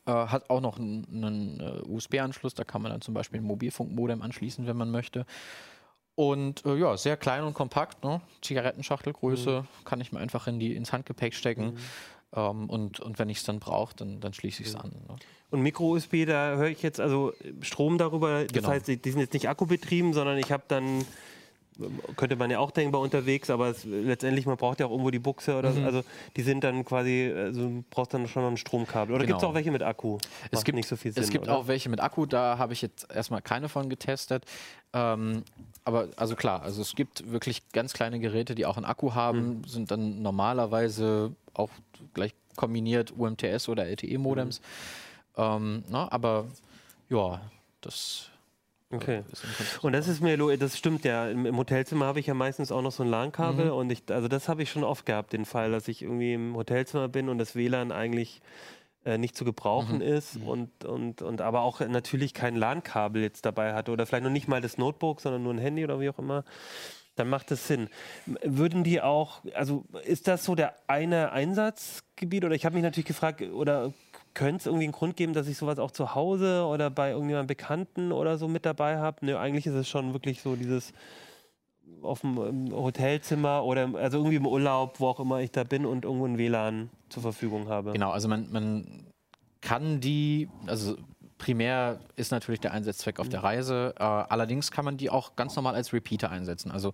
Äh, hat auch noch einen, einen äh, USB-Anschluss, da kann man dann zum Beispiel ein Mobilfunkmodem anschließen, wenn man möchte. Und äh, ja, sehr klein und kompakt, ne? Zigarettenschachtelgröße, kann ich mir einfach in die, ins Handgepäck stecken. Ähm, und, und wenn ich es dann brauche, dann, dann schließe ich es an. Ne? Und Micro-USB, da höre ich jetzt also Strom darüber. Das Genau. heißt, die die sind jetzt nicht akkubetrieben, sondern ich habe dann, könnte man ja auch denkbar unterwegs, aber es, letztendlich, man braucht ja auch irgendwo die Buchse oder so. Also die sind dann quasi, also brauchst dann schon noch ein Stromkabel. Oder Genau. gibt es auch welche mit Akku? Es Macht gibt, nicht so viel Sinn. es gibt oder? auch welche mit Akku, da habe ich jetzt erstmal keine von getestet. Ähm, aber also klar, also es gibt wirklich ganz kleine Geräte, die auch einen Akku haben, Mhm. sind dann normalerweise auch gleich kombiniert UMTS oder LTE-Modems. Mhm. Ähm, na, aber ja, das Okay. im Prinzip Und das ist mir, das stimmt ja. Im, im Hotelzimmer habe ich ja meistens auch noch so ein LAN-Kabel Mhm. und ich, also das habe ich schon oft gehabt, den Fall, dass ich irgendwie im Hotelzimmer bin und das WLAN eigentlich äh, nicht zu gebrauchen Mhm. ist und, und, und aber auch natürlich kein LAN-Kabel jetzt dabei hatte oder vielleicht noch nicht mal das Notebook, sondern nur ein Handy oder wie auch immer. Dann macht es Sinn. Würden die auch, also ist das so der eine Einsatzgebiet oder ich habe mich natürlich gefragt, oder könnte es irgendwie einen Grund geben, dass ich sowas auch zu Hause oder bei irgendjemandem Bekannten oder so mit dabei habe? Nö, eigentlich ist es schon wirklich so dieses auf dem im Hotelzimmer oder also irgendwie im Urlaub, wo auch immer ich da bin und irgendwo ein WLAN zur Verfügung habe. Genau, also man, man kann die, also primär ist natürlich der Einsatzzweck auf der Reise, äh, allerdings kann man die auch ganz normal als Repeater einsetzen. Also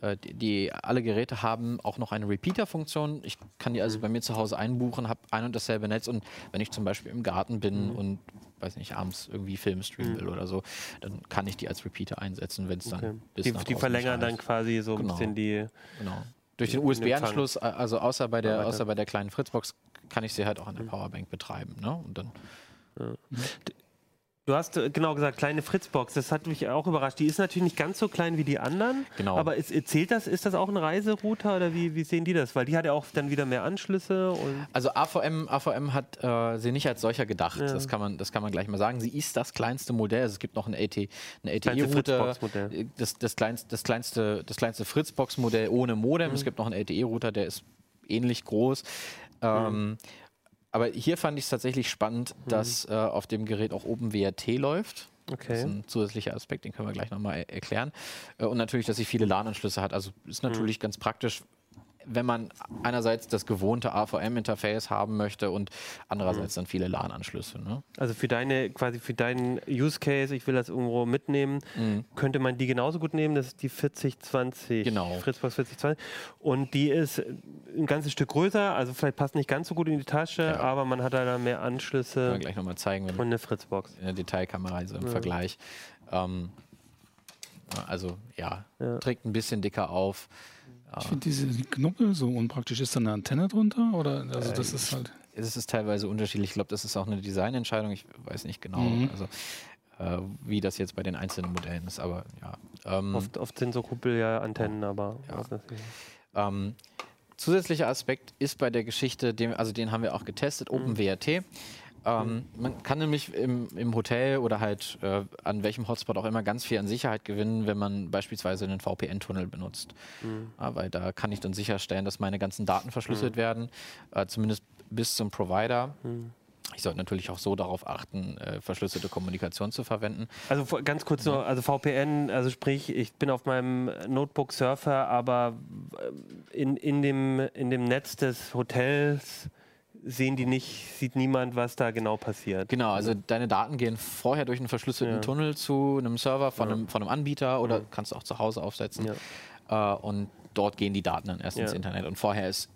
äh, die, die, alle Geräte haben auch noch eine Repeater-Funktion. Ich kann die also bei mir zu Hause einbuchen, habe ein und dasselbe Netz und wenn ich zum Beispiel im Garten bin und weiß nicht, abends irgendwie Film streamen will oder so, dann kann ich die als Repeater einsetzen, wenn es dann Okay. bis Die, die verlängern dann quasi so ein Genau. bisschen die. Genau. Durch den USB-Anschluss, also außer bei der, außer bei der kleinen Fritzbox, kann ich sie halt auch an der Powerbank betreiben. Ne? Und dann Du hast äh, genau gesagt, kleine Fritzbox. Das hat mich auch überrascht. Die ist natürlich nicht ganz so klein wie die anderen. Genau. Aber ist, zählt das, ist das auch ein Reiserouter oder wie, wie sehen die das? Weil die hat ja auch dann wieder mehr Anschlüsse. Also AVM, AVM hat äh, sie nicht als solcher gedacht. Das, kann man, das kann man gleich mal sagen. Sie ist das kleinste Modell. Also es gibt noch ein, AT, Fritzbox-Modell. äh, das, das, kleinste, das kleinste, das kleinste Fritzbox-Modell ohne Modem. Mhm. Es gibt noch einen LTE-Router, der ist ähnlich groß. Ähm, Mhm. Aber hier fand ich es tatsächlich spannend, dass äh, auf dem Gerät auch OpenWRT läuft. Das ist okay. ein zusätzlicher Aspekt, den können wir gleich nochmal er erklären. Äh, Und natürlich, dass sie viele LAN-Anschlüsse hat. Also ist natürlich ganz praktisch, wenn man einerseits das gewohnte AVM-Interface haben möchte und andererseits dann viele LAN-Anschlüsse. Ne? Also für deine, quasi für deinen Use Case, ich will das irgendwo mitnehmen, Mhm. könnte man die genauso gut nehmen. Das ist die 4020. Genau. Fritzbox 4020. Und die ist ein ganzes Stück größer, also vielleicht passt nicht ganz so gut in die Tasche, Ja. aber man hat da mehr Können Anschlüsse wir gleich nochmal zeigen, wenn und eine Fritzbox. in der Detailkamera, so im Ja. Vergleich. Ähm, also ja, Ja. trägt ein bisschen dicker auf. Ich finde diese Knubbel so unpraktisch. Ist da eine Antenne drunter? Oder also das ist halt. Es ist teilweise unterschiedlich. Ich glaube, das ist auch eine Designentscheidung. Ich weiß nicht genau, Mhm. also, äh, wie das jetzt bei den einzelnen Modellen ist. Aber ja. Ähm, Oft, oft sind so Kuppel ja Antennen, aber Ja. was ist das? Ähm, zusätzlicher Aspekt ist bei der Geschichte, den, also den haben wir auch getestet, Mhm. Ähm, man kann nämlich im, im Hotel oder halt äh, an welchem Hotspot auch immer ganz viel an Sicherheit gewinnen, wenn man beispielsweise einen VPN-Tunnel benutzt. Mhm. Ja, weil da kann ich dann sicherstellen, dass meine ganzen Daten verschlüsselt werden, äh, zumindest bis zum Provider. Mhm. Ich sollte natürlich auch so darauf achten, äh, verschlüsselte Kommunikation zu verwenden. Also ganz kurz nur, also VPN, also sprich, ich bin auf meinem Notebook Surfer, aber äh, in, in, dem, in dem Netz des Hotels sehen die nicht, sieht niemand, was da genau passiert. Genau, also deine Daten gehen vorher durch einen verschlüsselten Ja. Tunnel zu einem Server von, Ja. einem, von einem Anbieter oder kannst du auch zu Hause aufsetzen. Ja. Äh, und dort gehen die Daten dann erst Ja. ins Internet. Und vorher ist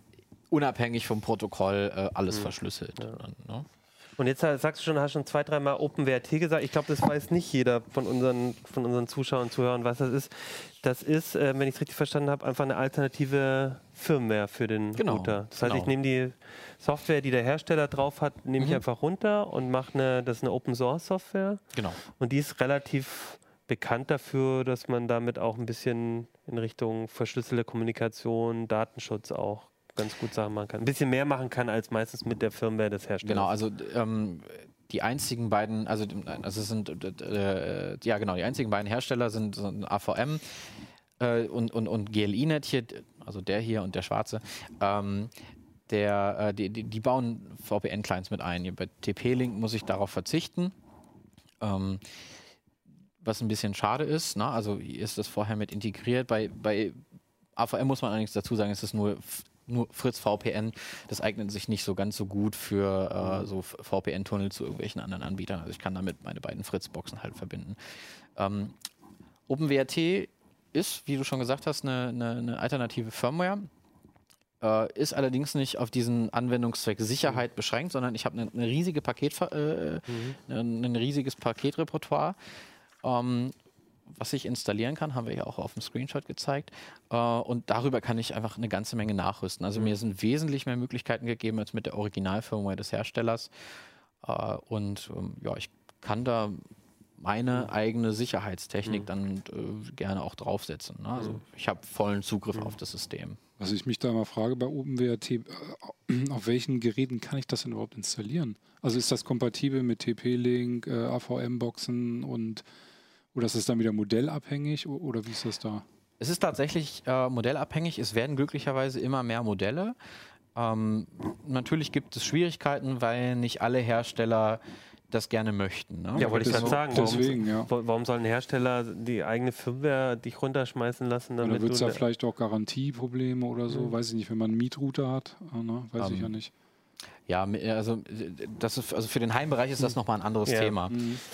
unabhängig vom Protokoll äh, Mhm. alles verschlüsselt. Dann, ne? Und jetzt sagst du schon, hast schon zwei, dreimal OpenWRT gesagt. Ich glaube, das weiß nicht jeder von unseren, von unseren Zuschauern und Zuhörern, was das ist. Das ist, äh, wenn ich es richtig verstanden habe, einfach eine alternative Firmware für den Genau, Router. Das heißt, ich genau. nehme die Software, die der Hersteller drauf hat, nehme ich Mhm. einfach runter und mache eine, das ist eine Open Source Software. Genau. Und die ist relativ bekannt dafür, dass man damit auch ein bisschen in Richtung verschlüsselte Kommunikation, Datenschutz auch ganz gut Sachen machen kann. Ein bisschen mehr machen kann als meistens mit der Firmware des Herstellers. Genau, also ähm, die einzigen beiden, also, also sind äh, ja genau, die einzigen beiden Hersteller sind, sind AVM äh, und, und, und GLINet hier, also der hier und der schwarze. Ähm, der, äh, die, die, bauen VPN-Clients mit ein. Bei TP-Link muss ich darauf verzichten. Ähm, was ein bisschen schade ist, ne? also ist das vorher mit integriert. Bei, bei AVM muss man allerdings dazu sagen, es ist nur, nur Fritz VPN. Das eignet sich nicht so ganz so gut für äh, so VPN-Tunnel zu irgendwelchen anderen Anbietern. Also ich kann damit meine beiden Fritz-Boxen halt verbinden. Ähm, OpenWRT ist, wie du schon gesagt hast, eine, eine, eine alternative Firmware. Äh, ist allerdings nicht auf diesen Anwendungszweck Sicherheit beschränkt, sondern ich habe eine, eine riesige Paket, äh, ein, ein riesiges Paketrepertoire. Ähm, was ich installieren kann, haben wir ja auch auf dem Screenshot gezeigt. Äh, und darüber kann ich einfach eine ganze Menge nachrüsten. Also mir sind wesentlich mehr Möglichkeiten gegeben als mit der Originalfirmware des Herstellers. Äh, und ähm, ja, ich kann da meine eigene Sicherheitstechnik dann äh, gerne auch draufsetzen. Ne? Also ich habe vollen Zugriff auf das System. Was ich mich da mal frage bei OpenWRT, äh, auf welchen Geräten kann ich das denn überhaupt installieren? Also ist das kompatibel mit TP-Link, äh, AVM-Boxen und oder ist das dann wieder modellabhängig oder wie ist das da? Es ist tatsächlich äh, modellabhängig. Es werden glücklicherweise immer mehr Modelle. Ähm, natürlich gibt es Schwierigkeiten, weil nicht alle Hersteller das gerne möchten. Ne? Ja, wollte ich gerade sagen. deswegen, warum, ja. wa- warum soll ein Hersteller die eigene Firmware dich runterschmeißen lassen, Oder damit wird es du da vielleicht auch Garantieprobleme oder so? Weiß ich nicht, wenn man einen Mietrouter hat, äh, ne? weiß ich Ähm, ja nicht. Ja, also das ist also für den Heimbereich ist das nochmal ein anderes Ja. Thema.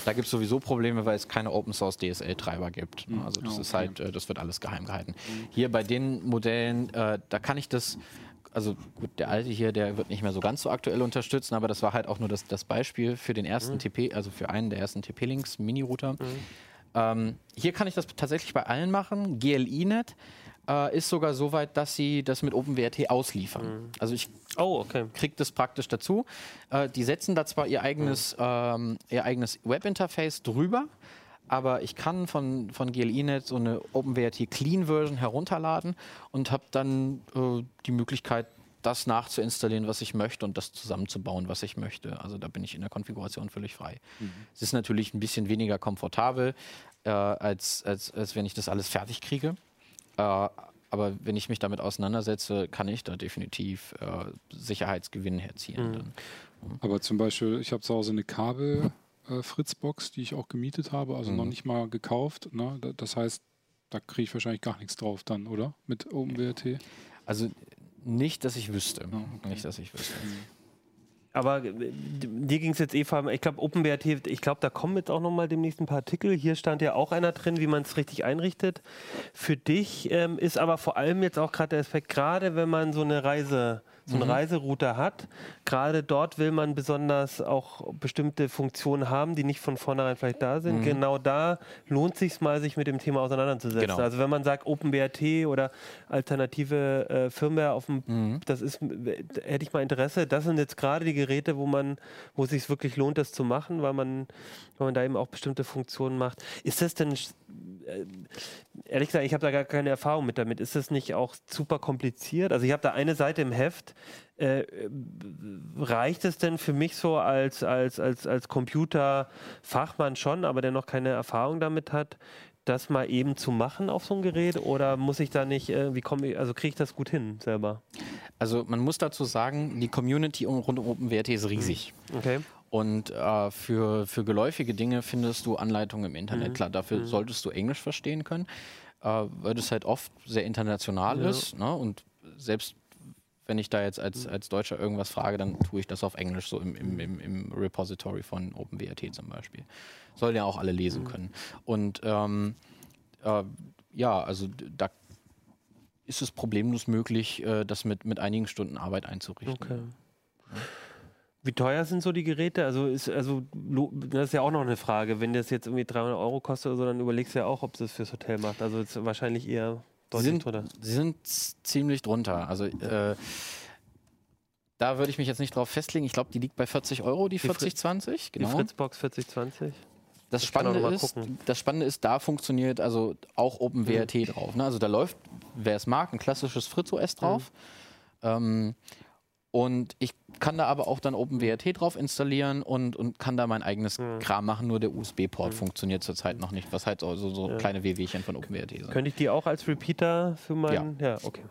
Da gibt es sowieso Probleme, weil es keine Open Source DSL-Treiber gibt. ne? Mhm. Also das Ah, ist okay. halt, äh, das wird alles geheim gehalten. Hier bei den Modellen, äh, da kann ich das, also gut, der alte hier, der wird nicht mehr so ganz so aktuell unterstützen, aber das war halt auch nur das, das Beispiel für den ersten TP, also für einen der ersten TP-Links Mini-Router. Ähm, hier kann ich das tatsächlich bei allen machen. GLINet äh, ist sogar so weit, dass sie das mit OpenWrt ausliefern. Mhm. Also ich Oh, okay. kriege das praktisch dazu. Äh, die setzen da zwar ihr eigenes, ähm, ihr eigenes Webinterface drüber, aber ich kann von, von GLINet so eine OpenWrt Clean Version herunterladen und habe dann äh, die Möglichkeit, das nachzuinstallieren, was ich möchte und das zusammenzubauen, was ich möchte. Also da bin ich in der Konfiguration völlig frei. Es ist natürlich ein bisschen weniger komfortabel, äh, als, als, als wenn ich das alles fertig kriege. Äh, aber wenn ich mich damit auseinandersetze, kann ich da definitiv äh, Sicherheitsgewinn erzielen. Dann. Aber zum Beispiel, ich habe zu Hause eine Kabel-Fritzbox, die ich auch gemietet habe, also noch Mhm. nicht mal gekauft. Ne? Da- Das heißt, da kriege ich wahrscheinlich gar nichts drauf dann, oder? Mit OpenWrt. Also nicht, dass ich wüsste. Ja, okay. Nicht, dass ich wüsste. Aber äh, dir ging es jetzt eh vor allem, ich glaube, OpenWrt, ich glaube, da kommen jetzt auch nochmal demnächst ein paar Artikel. Hier stand ja auch einer drin, wie man es richtig einrichtet. Für dich ähm, ist aber vor allem jetzt auch gerade der Aspekt, gerade wenn man so eine Reise, so einen Reiserouter hat, gerade dort will man besonders auch bestimmte Funktionen haben, die nicht von vornherein vielleicht da sind. Genau da lohnt sich mal, sich mit dem Thema auseinanderzusetzen. Genau. Also wenn man sagt OpenWrt oder alternative äh, Firmware auf dem, das ist, hätte ich mal Interesse. Das sind jetzt gerade die Geräte, wo man, wo es sich wirklich lohnt, das zu machen, weil man, weil man da eben auch bestimmte Funktionen macht. Ist das denn, äh, ehrlich gesagt, ich habe da gar keine Erfahrung mit damit. Ist das nicht auch super kompliziert? Also ich habe da eine Seite im Heft. Äh, reicht es denn für mich so als, als, als, als Computerfachmann schon, aber der noch keine Erfahrung damit hat, das mal eben zu machen auf so ein Gerät? Oder muss ich da nicht, äh, wie komme ich, also kriege ich das gut hin selber? Also man muss dazu sagen, die Community um, rund um OpenWrt ist riesig. Okay. Und äh, für, für geläufige Dinge findest du Anleitungen im Internet. Klar, dafür solltest du Englisch verstehen können, äh, weil das halt oft sehr international Ja. ist. Ne? Und selbst wenn ich da jetzt als, als Deutscher irgendwas frage, dann tue ich das auf Englisch, so im, im, im, im Repository von OpenWrt zum Beispiel. Sollen ja auch alle lesen können. Und ähm, äh, ja, also da ist es problemlos möglich, äh, das mit, mit einigen Stunden Arbeit einzurichten. Okay. Wie teuer sind so die Geräte? Also ist also das ist ja auch noch eine Frage. Wenn das jetzt irgendwie 300 Euro kostet oder so, dann überlegst du ja auch, ob es das fürs Hotel macht. Also ist wahrscheinlich eher deutlich sind, drunter. sie sind ziemlich drunter. Also äh, da würde ich mich jetzt nicht drauf festlegen. Ich glaube, die liegt bei 40 Euro, die Die Fri- 4020. Die Genau. Fritzbox 4020. Das noch Spannende, ist, gucken. das Spannende ist, da funktioniert also auch OpenWrt drauf. Ne? Also da läuft, wer es mag, ein klassisches Fritz OS drauf. Ähm, und ich kann da aber auch dann OpenWrt drauf installieren und, und kann da mein eigenes Kram machen. Nur der USB-Port funktioniert zurzeit noch nicht, was halt so, so, so kleine WWchen von OpenWrt sind. Könnte ich die auch als Repeater für meinen? Ja, okay.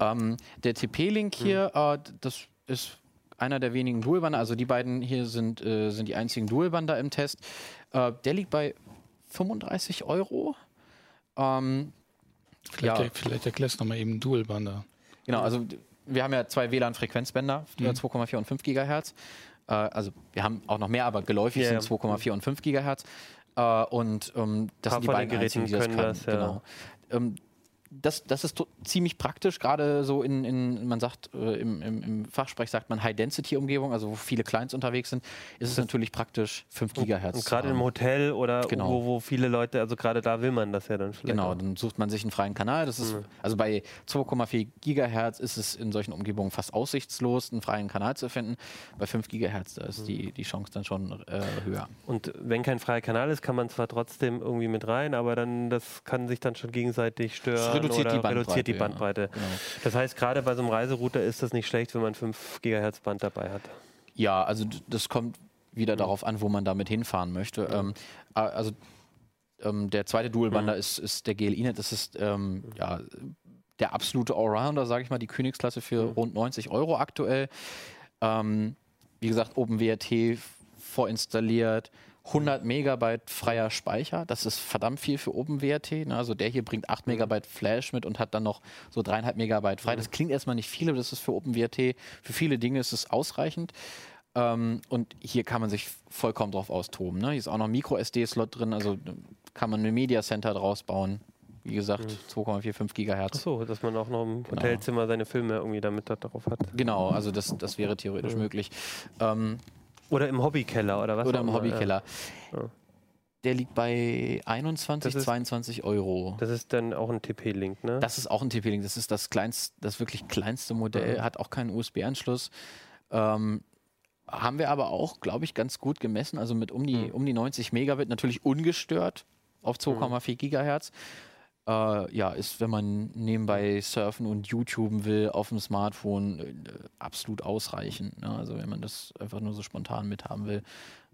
Ähm, der TP-Link hier, äh, das ist einer der wenigen Dualbander. Also die beiden hier sind, äh, sind die einzigen Dualbander im Test. Äh, der liegt bei 35 Euro. Ähm, Vielleicht, Ja. vielleicht erklärst du nochmal eben Dualbander. genau, also wir haben ja zwei WLAN-Frequenzbänder, Mhm. äh, 2,4 und 5 Gigahertz. Äh, also wir haben auch noch mehr, aber geläufig Ja, sind ja. 2,4 und 5 Gigahertz. Äh, und ähm, das sind die beiden Geräten einzigen, die das können. das, ja. genau. ähm, das, das ist ziemlich praktisch, gerade so in, in man sagt, äh, im, im, im Fachsprech sagt man High-Density-Umgebung, also wo viele Clients unterwegs sind, ist es natürlich praktisch 5 Gigahertz. Und gerade im. Hotel oder Genau. wo, wo viele Leute, also gerade da will man das ja dann vielleicht. Genau, auch. dann sucht man sich einen freien Kanal. Das ist, also bei 2,4 Gigahertz ist es in solchen Umgebungen fast aussichtslos, einen freien Kanal zu finden. Bei 5 Gigahertz, da ist die, die Chance dann schon äh, höher. Und wenn kein freier Kanal ist, kann man zwar trotzdem irgendwie mit rein, aber dann das kann sich dann schon gegenseitig stören reduziert oder die Bandbreite, reduziert die ja. Bandbreite. Genau. Das heißt, gerade bei so einem Reiserouter ist das nicht schlecht, wenn man 5 GHz Band dabei hat. Ja, also das kommt wieder darauf an, wo man damit hinfahren möchte. Ähm, a- also ähm, der zweite Dualbander ist, ist der GLINet. Das ist ähm, ja, der absolute Allrounder, sage ich mal, die Königsklasse für rund 90 Euro aktuell. Ähm, wie gesagt, OpenWrt vorinstalliert. 100 Megabyte freier Speicher, das ist verdammt viel für OpenWrt. Ne? Also der hier bringt 8 Megabyte Flash mit und hat dann noch so 3,5 Megabyte frei. Das klingt erstmal nicht viel, aber das ist für OpenWrt, für viele Dinge ist es ausreichend. Ähm, und hier kann man sich vollkommen drauf austoben. Ne? Hier ist auch noch ein Micro-SD-Slot drin, also kann man ein Media Center draus bauen. Wie gesagt, 2,45 Gigahertz. Achso, dass man auch noch im Hotelzimmer seine Filme irgendwie damit da drauf hat. Genau, also das, das wäre theoretisch möglich. Ähm, Oder im Hobbykeller oder was? oder im Hobbykeller. Ja. Der liegt bei 21, Das ist- 22 Euro. Das ist dann auch ein TP-Link, ne? Das ist auch ein TP-Link. Das ist das kleinste, das wirklich kleinste Modell, Mhm. hat auch keinen USB-Anschluss. Ähm, haben wir aber auch, glaube ich, ganz gut gemessen. Also mit um die, Mhm. um die 90 Megabit natürlich ungestört auf 2,4 Gigahertz. Äh, ja, ist, wenn man nebenbei surfen und YouTuben will auf dem Smartphone, äh, absolut ausreichend. Ne? Also wenn man das einfach nur so spontan mithaben will,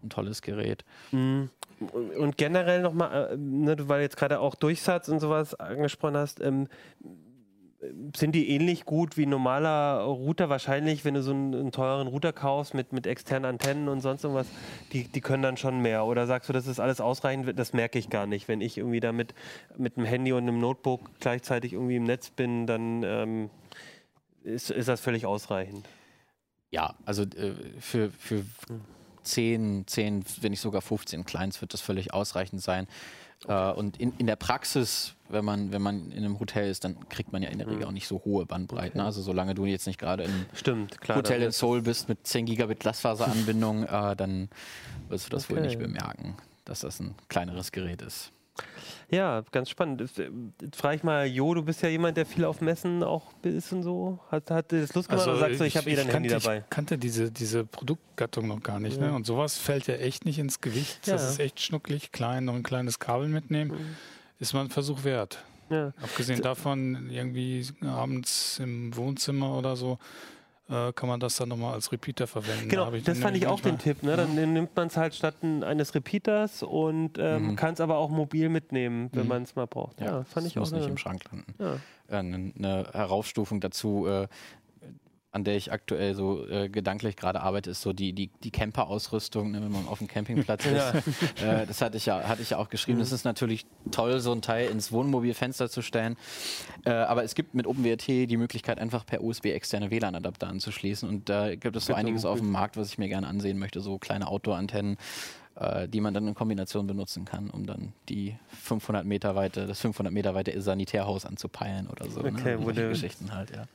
ein tolles Gerät. Mhm. Und generell nochmal, äh, ne, weil du jetzt gerade auch Durchsatz und sowas angesprochen hast, ähm, sind die ähnlich gut wie ein normaler Router? Wahrscheinlich, wenn du so einen, einen teuren Router kaufst mit, mit externen Antennen und sonst irgendwas, die, die können dann schon mehr. Oder sagst du, das ist alles ausreichend? Das merke ich gar nicht. Wenn ich irgendwie damit mit einem Handy und einem Notebook gleichzeitig irgendwie im Netz bin, dann ähm, ist, ist das völlig ausreichend. Ja, also äh, für, für 10, 10, wenn nicht sogar 15 Clients wird das völlig ausreichend sein. Äh, und in, in der Praxis, wenn man, wenn man in einem Hotel ist, dann kriegt man ja in der Regel auch nicht so hohe Bandbreiten. Also solange du jetzt nicht gerade im. Hotel in Seoul bist mit 10 Gigabit Glasfaseranbindung, äh, dann wirst du das wohl Okay. nicht bemerken, dass das ein kleineres Gerät ist. Ja, ganz spannend. Jetzt, äh, frage ich mal, Jo, du bist ja jemand, der viel auf Messen auch ist und so. Hat, hat das Lust gemacht oder sagst du, ich habe eh dein Handy dabei? Ich kannte diese, diese Produktgattung noch gar nicht. Ja. Ne? Und sowas fällt ja echt nicht ins Gewicht. Das Ja. ist echt schnucklig, klein, noch ein kleines Kabel mitnehmen. Mhm. Ist mal ein Versuch wert. Ja. Abgesehen davon, irgendwie abends im Wohnzimmer oder so, äh, kann man das dann nochmal als Repeater verwenden. Genau, Da das fand ich auch den Tipp. Ne? Dann nimmt man es halt statt ein- eines Repeaters und ähm, Mhm. kann es aber auch mobil mitnehmen, wenn Mhm. man es mal braucht. Ja, fand das ich auch. muss nicht eine- im Schrank landen. ja. äh, eine, eine Heraufstufung dazu, äh, an der ich aktuell so äh, gedanklich gerade arbeite, ist so die, die, die Camper-Ausrüstung, ne, wenn man auf dem Campingplatz Ja. ist. Äh, das hatte ich ja, hatte ich ja auch geschrieben. Das ist natürlich toll, so ein Teil ins Wohnmobilfenster zu stellen. Äh, aber es gibt mit OpenWrt die Möglichkeit, einfach per USB externe WLAN-Adapter anzuschließen. Und da gibt es so einiges auf dem. Markt, was ich mir gerne ansehen möchte. So kleine Outdoor-Antennen, äh, die man dann in Kombination benutzen kann, um dann die 500 Meter weite, das 500 Meter weite Sanitärhaus anzupeilen oder so. Okay, ne? Geschichten halt, ja.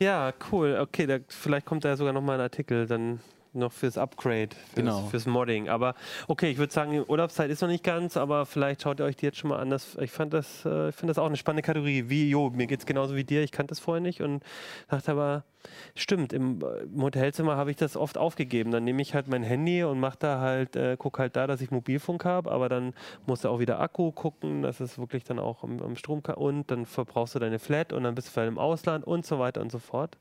Ja, cool. Okay, da, vielleicht kommt da sogar noch mal ein Artikel dann noch fürs Upgrade, fürs, Genau. fürs Modding. Aber okay, ich würde sagen, Urlaubszeit ist noch nicht ganz, aber vielleicht schaut ihr euch die jetzt schon mal an. Das, ich fand das, äh, ich finde das auch eine spannende Kategorie. Wie, jo, mir geht es genauso wie dir. Ich kannte das vorher nicht und dachte aber, stimmt, im, äh, im Hotelzimmer habe ich das oft aufgegeben. Dann nehme ich halt mein Handy und mache da halt, äh, gucke halt da, dass ich Mobilfunk habe, aber dann musst du auch wieder Akku gucken, dass es wirklich dann auch am, am Strom kann und dann verbrauchst du deine Flat und dann bist du vielleicht im Ausland und so weiter und so fort.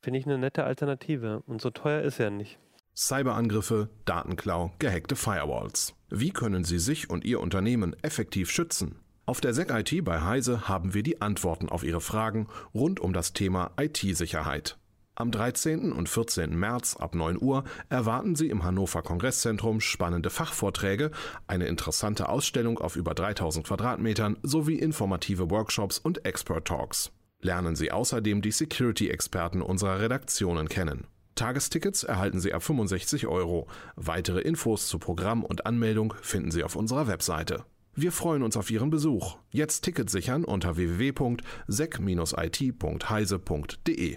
Finde ich eine nette Alternative. Und so teuer ist er nicht. Cyberangriffe, Datenklau, gehackte Firewalls. Wie können Sie sich und Ihr Unternehmen effektiv schützen? Auf der SEC IT bei Heise haben wir die Antworten auf Ihre Fragen rund um das Thema IT-Sicherheit. Am 13. und 14. März ab 9 Uhr erwarten Sie im Hannover Kongresszentrum spannende Fachvorträge, eine interessante Ausstellung auf über 3000 Quadratmetern sowie informative Workshops und Expert Talks. Lernen Sie außerdem die Security-Experten unserer Redaktionen kennen. Tagestickets erhalten Sie ab 65 Euro. Weitere Infos zu Programm und Anmeldung finden Sie auf unserer Webseite. Wir freuen uns auf Ihren Besuch. Jetzt Ticket sichern unter www.sec-it.heise.de.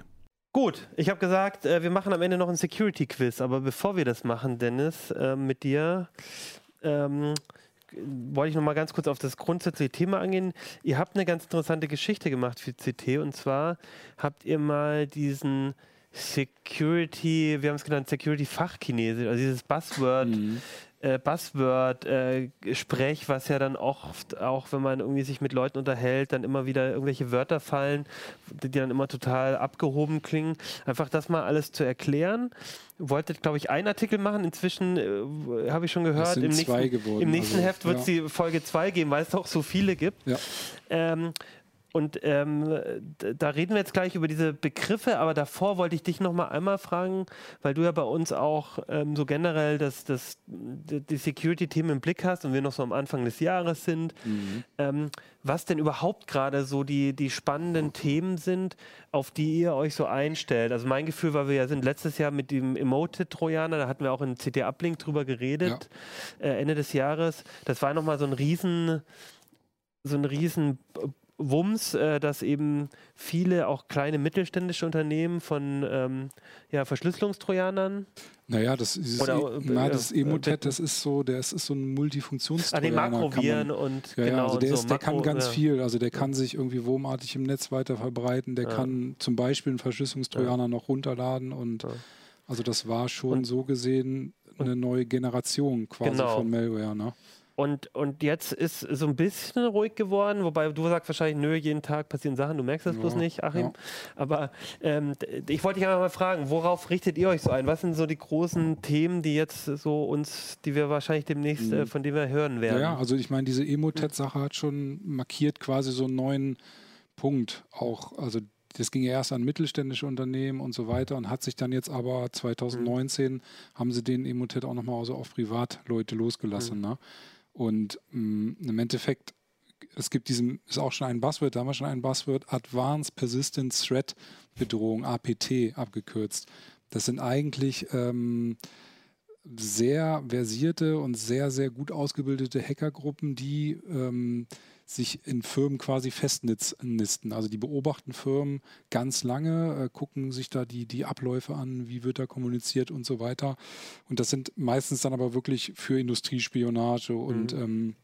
Gut, ich habe gesagt, äh, wir machen am Ende noch ein Security-Quiz, aber bevor wir das machen, Dennis, äh, mit dir, ähm, wollte ich noch mal ganz kurz auf das grundsätzliche Thema angehen. Ihr habt eine ganz interessante Geschichte gemacht für CT und zwar habt ihr mal diesen Security, wir haben es genannt, Security-Fachchinesisch, also dieses Buzzword, äh, Buzzword-Sprech, was ja dann oft, auch wenn man irgendwie sich mit Leuten unterhält, dann immer wieder irgendwelche Wörter fallen, die dann immer total abgehoben klingen. Einfach das mal alles zu erklären. Wolltet, glaube ich, einen Artikel machen. Inzwischen äh, habe ich schon gehört, im nächsten, geworden, im nächsten also, Heft wird es ja. die Folge 2 geben, weil es doch so viele gibt. Ja. Ähm, und ähm, da reden wir jetzt gleich über diese Begriffe, aber davor wollte ich dich noch mal einmal fragen, weil du ja bei uns auch ähm, so generell das, das, die Security-Themen im Blick hast und wir noch so am Anfang des Jahres sind, ähm, was denn überhaupt gerade so die, die spannenden Themen sind, auf die ihr euch so einstellt. Also mein Gefühl war, wir ja sind letztes Jahr mit dem Emoted-Trojaner, da hatten wir auch in CT Uplink drüber geredet, äh, Ende des Jahres. Das war nochmal so ein riesen so ein riesen Wumms, äh, dass eben viele auch kleine mittelständische Unternehmen von ähm, ja, Verschlüsselungstrojanern Naja, das, ist, Oder, äh, na, das äh, Emotet, das ist so, der ist, ist so ein an Multifunktionstrojaner. den kann man- Makroviren und Ja, genau ja, also der, so ist, der kann Makro- ganz ja. viel. Also der kann sich irgendwie wurmartig im Netz weiter verbreiten. Der kann zum Beispiel einen Verschlüsselungstrojaner noch runterladen. Und also das war schon Und- so gesehen eine neue Generation quasi Genau. von Malware. Ne? Und, und jetzt ist so ein bisschen ruhig geworden, wobei du sagst wahrscheinlich, nö, jeden Tag passieren Sachen, du merkst das bloß Ja, nicht, Achim. ja. Aber ähm, ich wollte dich einfach mal fragen, worauf richtet ihr euch so ein? Was sind so die großen Themen, die jetzt so uns, die wir wahrscheinlich demnächst, äh, von denen wir hören Ja, werden? ja, also ich meine, diese Emotet-Sache hat schon markiert quasi so einen neuen Punkt auch. Also das ging ja erst an mittelständische Unternehmen und so weiter und hat sich dann jetzt aber 2019 haben sie den Emotet auch nochmal so auf Privatleute losgelassen. Ne? Und mh, im Endeffekt, es gibt diesen, ist auch schon ein Buzzword, da haben wir schon ein Buzzword, Advanced Persistent Threat Bedrohung, APT abgekürzt. Das sind eigentlich ähm, sehr versierte und sehr, sehr gut ausgebildete Hackergruppen, die ähm, sich in Firmen quasi festnisten. Also die beobachten Firmen ganz lange, äh, gucken sich da die, die Abläufe an, wie wird da kommuniziert und so weiter. Und das sind meistens dann aber wirklich für Industriespionage und ähm,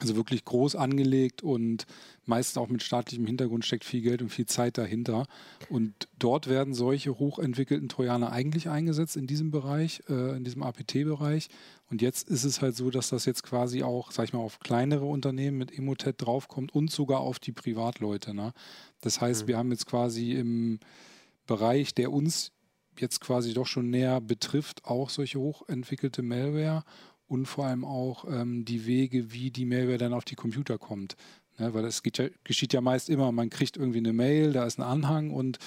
also wirklich groß angelegt und meist auch mit staatlichem Hintergrund steckt viel Geld und viel Zeit dahinter. Und dort werden solche hochentwickelten Trojaner eigentlich eingesetzt in diesem Bereich, äh, in diesem APT-Bereich. Und jetzt ist es halt so, dass das jetzt quasi auch, sag ich mal, auf kleinere Unternehmen mit Emotet draufkommt und sogar auf die Privatleute. Ne? Das heißt, wir haben jetzt quasi im Bereich, der uns jetzt quasi doch schon näher betrifft, auch solche hochentwickelte Malware und vor allem auch ähm, die Wege, wie die Malware dann auf die Computer kommt. Ne, weil das ja, geschieht ja meist immer, man kriegt irgendwie eine Mail, da ist ein Anhang und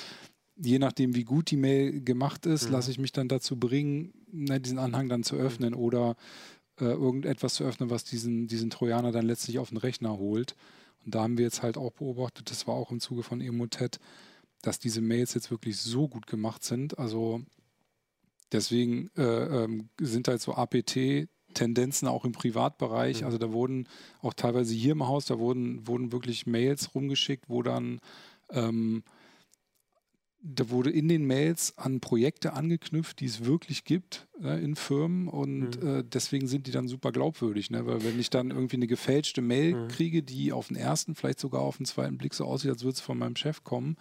je nachdem, wie gut die Mail gemacht ist, lasse ich mich dann dazu bringen, ne, diesen Anhang dann zu öffnen oder äh, irgendetwas zu öffnen, was diesen, diesen Trojaner dann letztlich auf den Rechner holt. Und da haben wir jetzt halt auch beobachtet, das war auch im Zuge von Emotet, dass diese Mails jetzt wirklich so gut gemacht sind. Also deswegen äh, ähm, sind halt so APT Tendenzen auch im Privatbereich. Also da wurden auch teilweise hier im Haus, da wurden, wurden wirklich Mails rumgeschickt, wo dann ähm, da wurde in den Mails an Projekte angeknüpft, die es wirklich gibt äh, in Firmen und Mhm. äh, deswegen sind die dann super glaubwürdig, ne? weil wenn ich dann irgendwie eine gefälschte Mail Mhm. kriege, die auf den ersten, vielleicht sogar auf den zweiten Blick so aussieht, als würde es von meinem Chef kommen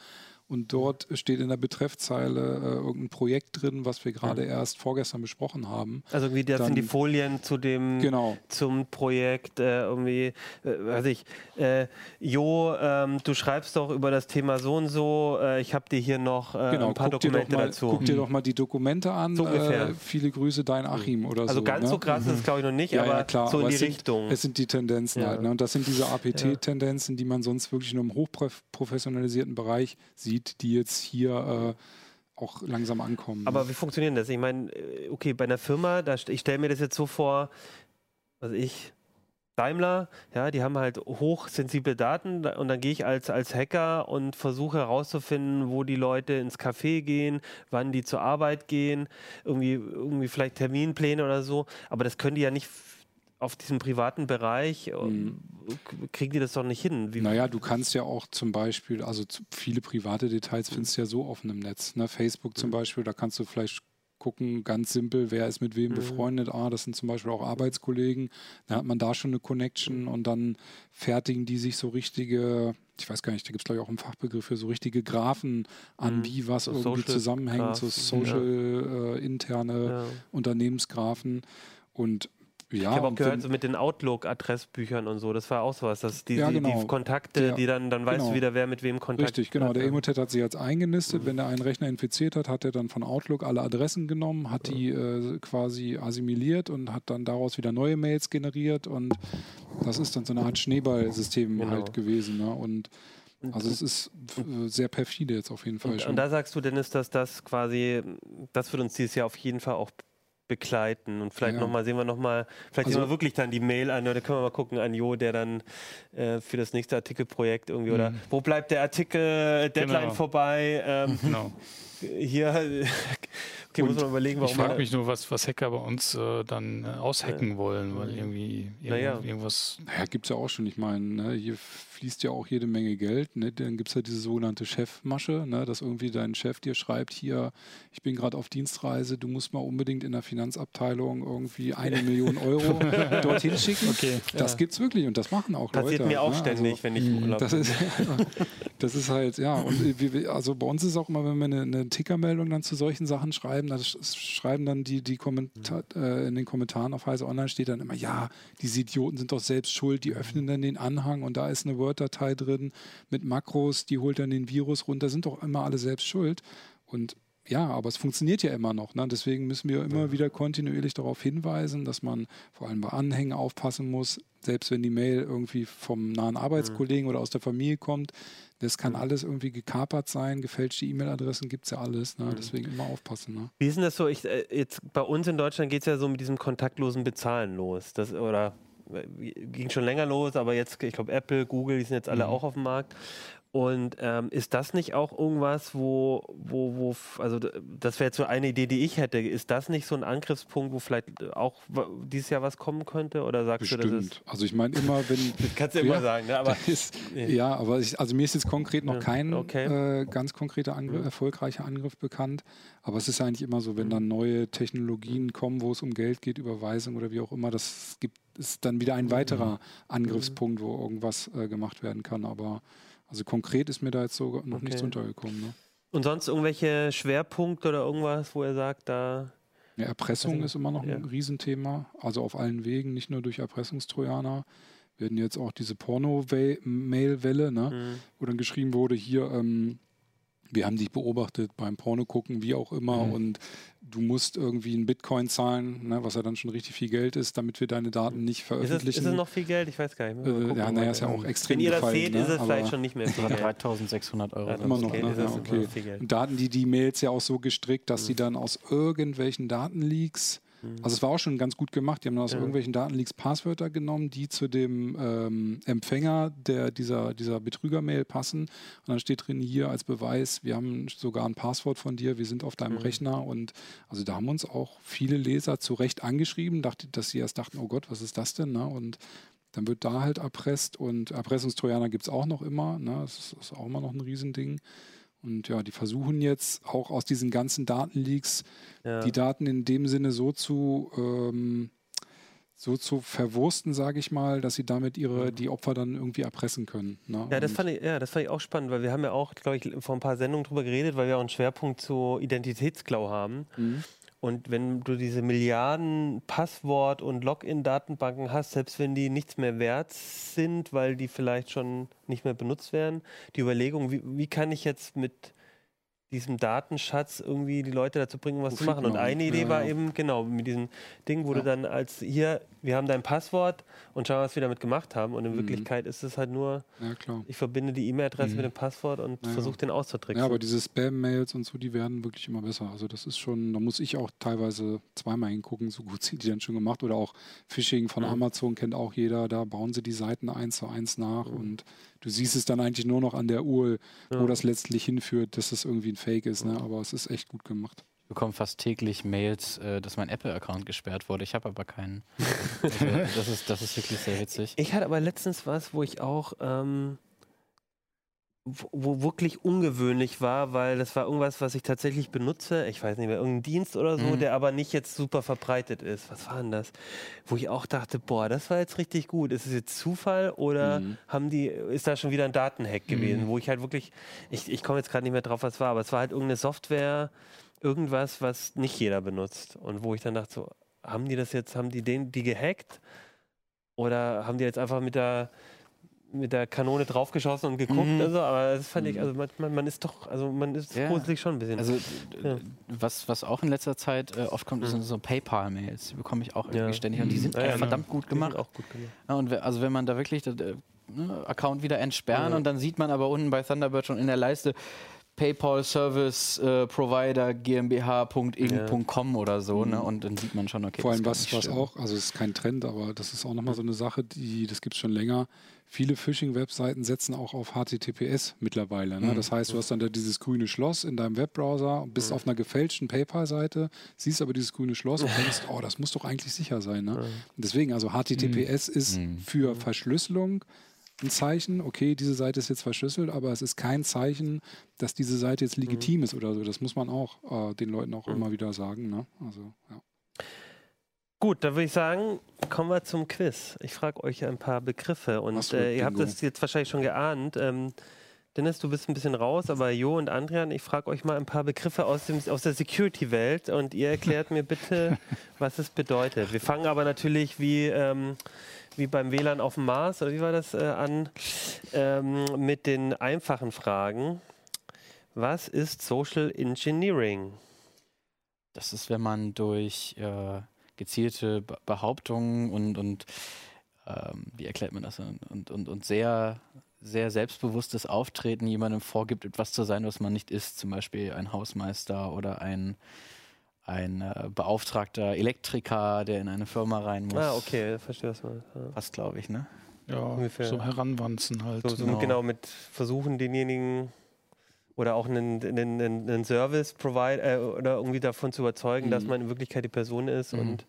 und dort steht in der Betreffzeile äh, irgendein Projekt drin, was wir gerade Mhm. erst vorgestern besprochen haben. Also irgendwie, das sind die Dann- Folien zu dem Genau. zum Projekt, äh, irgendwie, äh, weiß ich, äh, Jo, ähm, du schreibst doch über das Thema so und so, äh, ich habe dir hier noch äh, Genau, ein paar Dokumente mal, dazu. guck dir doch mal die Dokumente an. So. Äh, viele Grüße, dein Achim oder also so. ganz ne? so krass ist es, glaube ich, noch nicht, Ja, aber ja, klar, so in aber die es sind, Richtung. Es sind die Tendenzen Ja. halt. Ne? Und das sind diese APT-Tendenzen, die man sonst wirklich nur im hochprofessionalisierten Bereich sieht, die jetzt hier äh, auch langsam ankommen. Aber wie funktioniert das? Ich meine, äh, okay, bei einer Firma, da, ich stelle mir das jetzt so vor, also ich, Daimler, ja, die haben halt hochsensible Daten da- und dann gehe ich als, als Hacker und versuche herauszufinden, wo die Leute ins Café gehen, wann die zur Arbeit gehen, irgendwie, irgendwie vielleicht Terminpläne oder so. Aber das können die ja nicht auf diesem privaten Bereich, äh, Mhm. kriegen die das doch nicht hin. Wie, Naja, du kannst ja auch zum Beispiel, also viele private Details findest du ja so offen im Netz. Ne? Facebook Mhm. zum Beispiel, da kannst du vielleicht gucken, ganz simpel, wer ist mit wem Mhm. befreundet. Ah, das sind zum Beispiel auch Arbeitskollegen. Dann hat man da schon eine Connection und dann fertigen die sich so richtige, ich weiß gar nicht, da gibt es glaube ich auch einen Fachbegriff für so richtige Graphen an, Mhm. wie was So irgendwie Social zusammenhängt, so Graphen, ja. social äh, interne ja. Unternehmensgraphen. Und ja, Ich habe auch gehört, so mit den Outlook-Adressbüchern und so, das war auch sowas, dass die, Ja, genau. die Kontakte, Der- die dann, dann weißt genau. du wieder, wer mit wem Kontakt Richtig, genau. hat. Der. Emotet hat sich jetzt eingenistet. Wenn er einen Rechner infiziert hat, hat er dann von Outlook alle Adressen genommen, hat die äh, quasi assimiliert und hat dann daraus wieder neue Mails generiert. Und das ist dann so eine Art Schneeballsystem Genau. halt gewesen. Ne? Und also es ist äh, sehr perfide jetzt auf jeden Fall Und, schon. und da sagst du, Dennis, dass das quasi, das wird uns dieses Jahr auf jeden Fall auch begleiten. Und vielleicht Ja. nochmal, sehen wir nochmal, vielleicht Also- sehen wir wirklich dann die Mail an, oder können wir mal gucken an Jo, der dann äh, für das nächste Artikelprojekt irgendwie, oder Mhm. wo bleibt der Artikel, Deadline Genau. vorbei, ähm, Genau. Hier, okay, muss man überlegen, Ich warum frage man- mich nur, was, was Hacker bei uns äh, dann äh, aushacken wollen, weil irgendwie irgend- Naja. irgendwas. Naja, gibt es ja auch schon. Ich meine, ne, hier fließt ja auch jede Menge Geld. Ne? Dann gibt es ja diese sogenannte Chefmasche, ne? dass irgendwie dein Chef dir schreibt, hier, ich bin gerade auf Dienstreise, du musst mal unbedingt in der Finanzabteilung irgendwie eine Million Euro dorthin schicken. Okay. Das gibt's wirklich und das machen auch passiert Leute. mir auch ne? ständig, Also, wenn ich im Urlaub das ist, das ist halt, ja, und wir- also bei uns ist auch immer, wenn wir eine, eine Tickermeldung dann zu solchen Sachen schreiben, dann sch- schreiben dann die, die Kommentar, äh, in den Kommentaren auf Heise Online steht dann immer, ja, diese Idioten sind doch selbst schuld, die öffnen dann den Anhang und da ist eine Word-Datei drin mit Makros, die holt dann den Virus runter, sind doch immer alle selbst schuld. Und ja, aber es funktioniert ja immer noch. Ne? Deswegen müssen wir immer wieder kontinuierlich darauf hinweisen, dass man vor allem bei Anhängen aufpassen muss, selbst wenn die Mail irgendwie vom nahen Arbeitskollegen oder aus der Familie kommt. Das kann alles irgendwie gekapert sein, gefälschte E-Mail-Adressen gibt es ja alles. Ne? Deswegen immer aufpassen. Ne? Wie ist denn das so? Ich, äh, jetzt bei uns in Deutschland geht es ja so mit diesem kontaktlosen Bezahlen los. Das, oder äh, ging schon länger los, aber jetzt, ich glaube, Apple, Google, die sind jetzt alle Mhm. auch auf dem Markt. Und ähm, ist das nicht auch irgendwas, wo, wo, wo, also das wäre jetzt so eine Idee, die ich hätte. Ist das nicht so ein Angriffspunkt, wo vielleicht äh, auch dieses Jahr was kommen könnte? Oder sagst du, das ist. Bestimmt. Also ich meine immer, wenn... Das kannst du immer Ja. sagen, ne? aber ist, ja, aber ich, also mir ist jetzt konkret noch kein okay. äh, ganz konkreter Angriff, Mhm. erfolgreicher Angriff bekannt. Aber es ist eigentlich immer so, wenn dann neue Technologien kommen, wo es um Geld geht, Überweisung oder wie auch immer, das gibt ist dann wieder ein weiterer Angriffspunkt, wo irgendwas äh, gemacht werden kann. Aber also konkret ist mir da jetzt so noch nichts Okay. untergekommen. Ne? Und sonst irgendwelche Schwerpunkte oder irgendwas, wo er sagt, da. Ja, Erpressung Also, ist immer noch ein ja. Riesenthema, also auf allen Wegen, nicht nur durch Erpressungstrojaner. Wir hatten jetzt auch diese Porno-Mail-Welle, ne? Hm, wo dann geschrieben wurde, hier, ähm, wir haben dich beobachtet beim Porno gucken, wie auch immer, Mhm. und du musst irgendwie einen Bitcoin zahlen, ne, was ja dann schon richtig viel Geld ist, damit wir deine Daten nicht Ist es, veröffentlichen. ist es noch viel Geld? Ich weiß gar nicht. Mal äh, ja, naja, ist ja auch extrem Wenn ihr das gefallen, seht, ne? ist es Aber vielleicht schon nicht mehr viel Geld. 3600 Euro. Ja, Immer noch, okay, ne? ist Ja, okay. immer viel Geld. Und da hatten die die Mails ja auch so gestrickt, dass sie dann aus irgendwelchen Datenleaks, also es war auch schon ganz gut gemacht, die haben dann aus Ja. irgendwelchen Datenleaks Passwörter genommen, die zu dem ähm, Empfänger der, dieser, dieser Betrüger-Mail passen. Und dann steht drin hier als Beweis, wir haben sogar ein Passwort von dir, wir sind auf deinem Mhm. Rechner. Und also da haben uns auch viele Leser zu Recht angeschrieben, dachte, dass sie erst dachten, oh Gott, was ist das denn? Ne? Und dann wird da halt erpresst und Erpressungstrojaner gibt es auch noch immer. Ne? Das ist, ist auch immer noch ein Riesending. Und ja, die versuchen jetzt auch aus diesen ganzen Datenleaks Ja. die Daten in dem Sinne so zu, ähm, so zu verwursten, sage ich mal, dass sie damit ihre, die Opfer dann irgendwie erpressen können. Ne? Ja, das fand ich, ja, das fand ich auch spannend, weil wir haben ja auch, glaube ich, vor ein paar Sendungen drüber geredet, weil wir auch einen Schwerpunkt zu Identitätsklau haben. Mhm. Und wenn du diese Milliarden Passwort- und Login-Datenbanken hast, selbst wenn die nichts mehr wert sind, weil die vielleicht schon nicht mehr benutzt werden, die Überlegung, wie, wie kann ich jetzt mit diesem Datenschatz irgendwie die Leute dazu bringen, was zu Profit machen. Und eine Idee Ja, war ja. eben, genau, mit diesem Ding, wo Ja. du dann als hier, wir haben dein Passwort und schauen, was wir damit gemacht haben. Und in Mhm. Wirklichkeit ist es halt nur, Ja, ich verbinde die E-Mail-Adresse Mhm. mit dem Passwort und Ja, ja. versuche den auszutricksen. Ja, aber diese Spam-Mails und so, die werden wirklich immer besser. Also das ist schon, da muss ich auch teilweise zweimal hingucken, so gut sind die dann schon gemacht. Oder auch Phishing von Mhm. Amazon kennt auch jeder, da bauen sie die Seiten eins zu eins nach Mhm. und du siehst es dann eigentlich nur noch an der URL, Ja. wo das letztlich hinführt, dass das irgendwie ein Fake ist. Ne? Aber es ist echt gut gemacht. Ich bekomme fast täglich Mails, äh, dass mein Apple-Account gesperrt wurde. Ich habe aber keinen. Also, das, ist, das ist wirklich sehr witzig. Ich hatte aber letztens was, wo ich auch, ähm, wo, wo wirklich ungewöhnlich war, weil das war irgendwas, was ich tatsächlich benutze. Ich weiß nicht mehr, irgendein Dienst oder so, Mhm. der aber nicht jetzt super verbreitet ist. Was war denn das? Wo ich auch dachte, boah, das war jetzt richtig gut. Ist es jetzt Zufall oder Mhm. haben die, ist da schon wieder ein Datenhack gewesen, Mhm. wo ich halt wirklich, ich, ich komme jetzt gerade nicht mehr drauf, was war, aber es war halt irgendeine Software, irgendwas, was nicht jeder benutzt. Und wo ich dann dachte, so, haben die das jetzt, haben die den, die gehackt? Oder haben die jetzt einfach mit der mit der Kanone draufgeschossen und geguckt? Mhm. Also, aber das fand ich, Mhm. also man, man, ist doch, also man ist Ja. gruselig schon ein bisschen. Also, Ja. was, was auch in letzter Zeit äh, oft kommt, Mhm. sind so PayPal-Mails. Die bekomme ich auch irgendwie Ja. ständig. Und die sind Ja, verdammt gut gemacht. Auch gut gemacht. Ja, und also wenn man da wirklich das, äh, ne, Account wieder entsperren und dann sieht man aber unten bei Thunderbird schon in der Leiste, PayPal Service äh, Provider GmbH.ing.com oder so, ne? Und dann sieht man schon, okay. Vor allem was, was stimmen. auch, also es ist kein Trend, aber das ist auch nochmal so eine Sache, die, das gibt es schon länger. Viele Phishing-Webseiten setzen auch auf HTTPS mittlerweile. Ne? Das heißt, du hast dann da dieses grüne Schloss in deinem Webbrowser, bist auf einer gefälschten PayPal-Seite, siehst aber dieses grüne Schloss und denkst, oh, das muss doch eigentlich sicher sein. Ne? Deswegen, also HTTPS ist für Verschlüsselung ein Zeichen, okay, diese Seite ist jetzt verschlüsselt, aber es ist kein Zeichen, dass diese Seite jetzt legitim ist oder so. Das muss man auch äh, den Leuten auch immer wieder sagen. Ne? Also, ja. Gut, dann würde ich sagen, kommen wir zum Quiz. Ich frage euch ein paar Begriffe und äh, ihr habt das jetzt wahrscheinlich schon geahnt. Ähm, Dennis, du bist ein bisschen raus, aber Jo und Adrian, ich frage euch mal ein paar Begriffe aus, dem, aus der Security-Welt und ihr erklärt mir bitte, was es bedeutet. Wir fangen aber natürlich wie, ähm, wie beim WLAN auf dem Mars, oder wie war das, äh, an, ähm, mit den einfachen Fragen. Was ist Social Engineering? Das ist, wenn man durch äh, gezielte Be Behauptungen und, und ähm, wie erklärt man das? Und, und, und sehr, sehr selbstbewusstes Auftreten jemandem vorgibt, etwas zu sein, was man nicht ist. Zum Beispiel ein Hausmeister oder ein, ein äh, beauftragter Elektriker, der in eine Firma rein muss. Ah, okay, verstehe das mal. Ja. Passt, glaube ich, ne? Ja, Ungefähr. so heranwanzen halt. So, so Genau. genau. mit versuchen, denjenigen oder auch einen, einen, einen Service Provider äh, oder irgendwie davon zu überzeugen, dass Mhm. man in Wirklichkeit die Person ist Mhm. und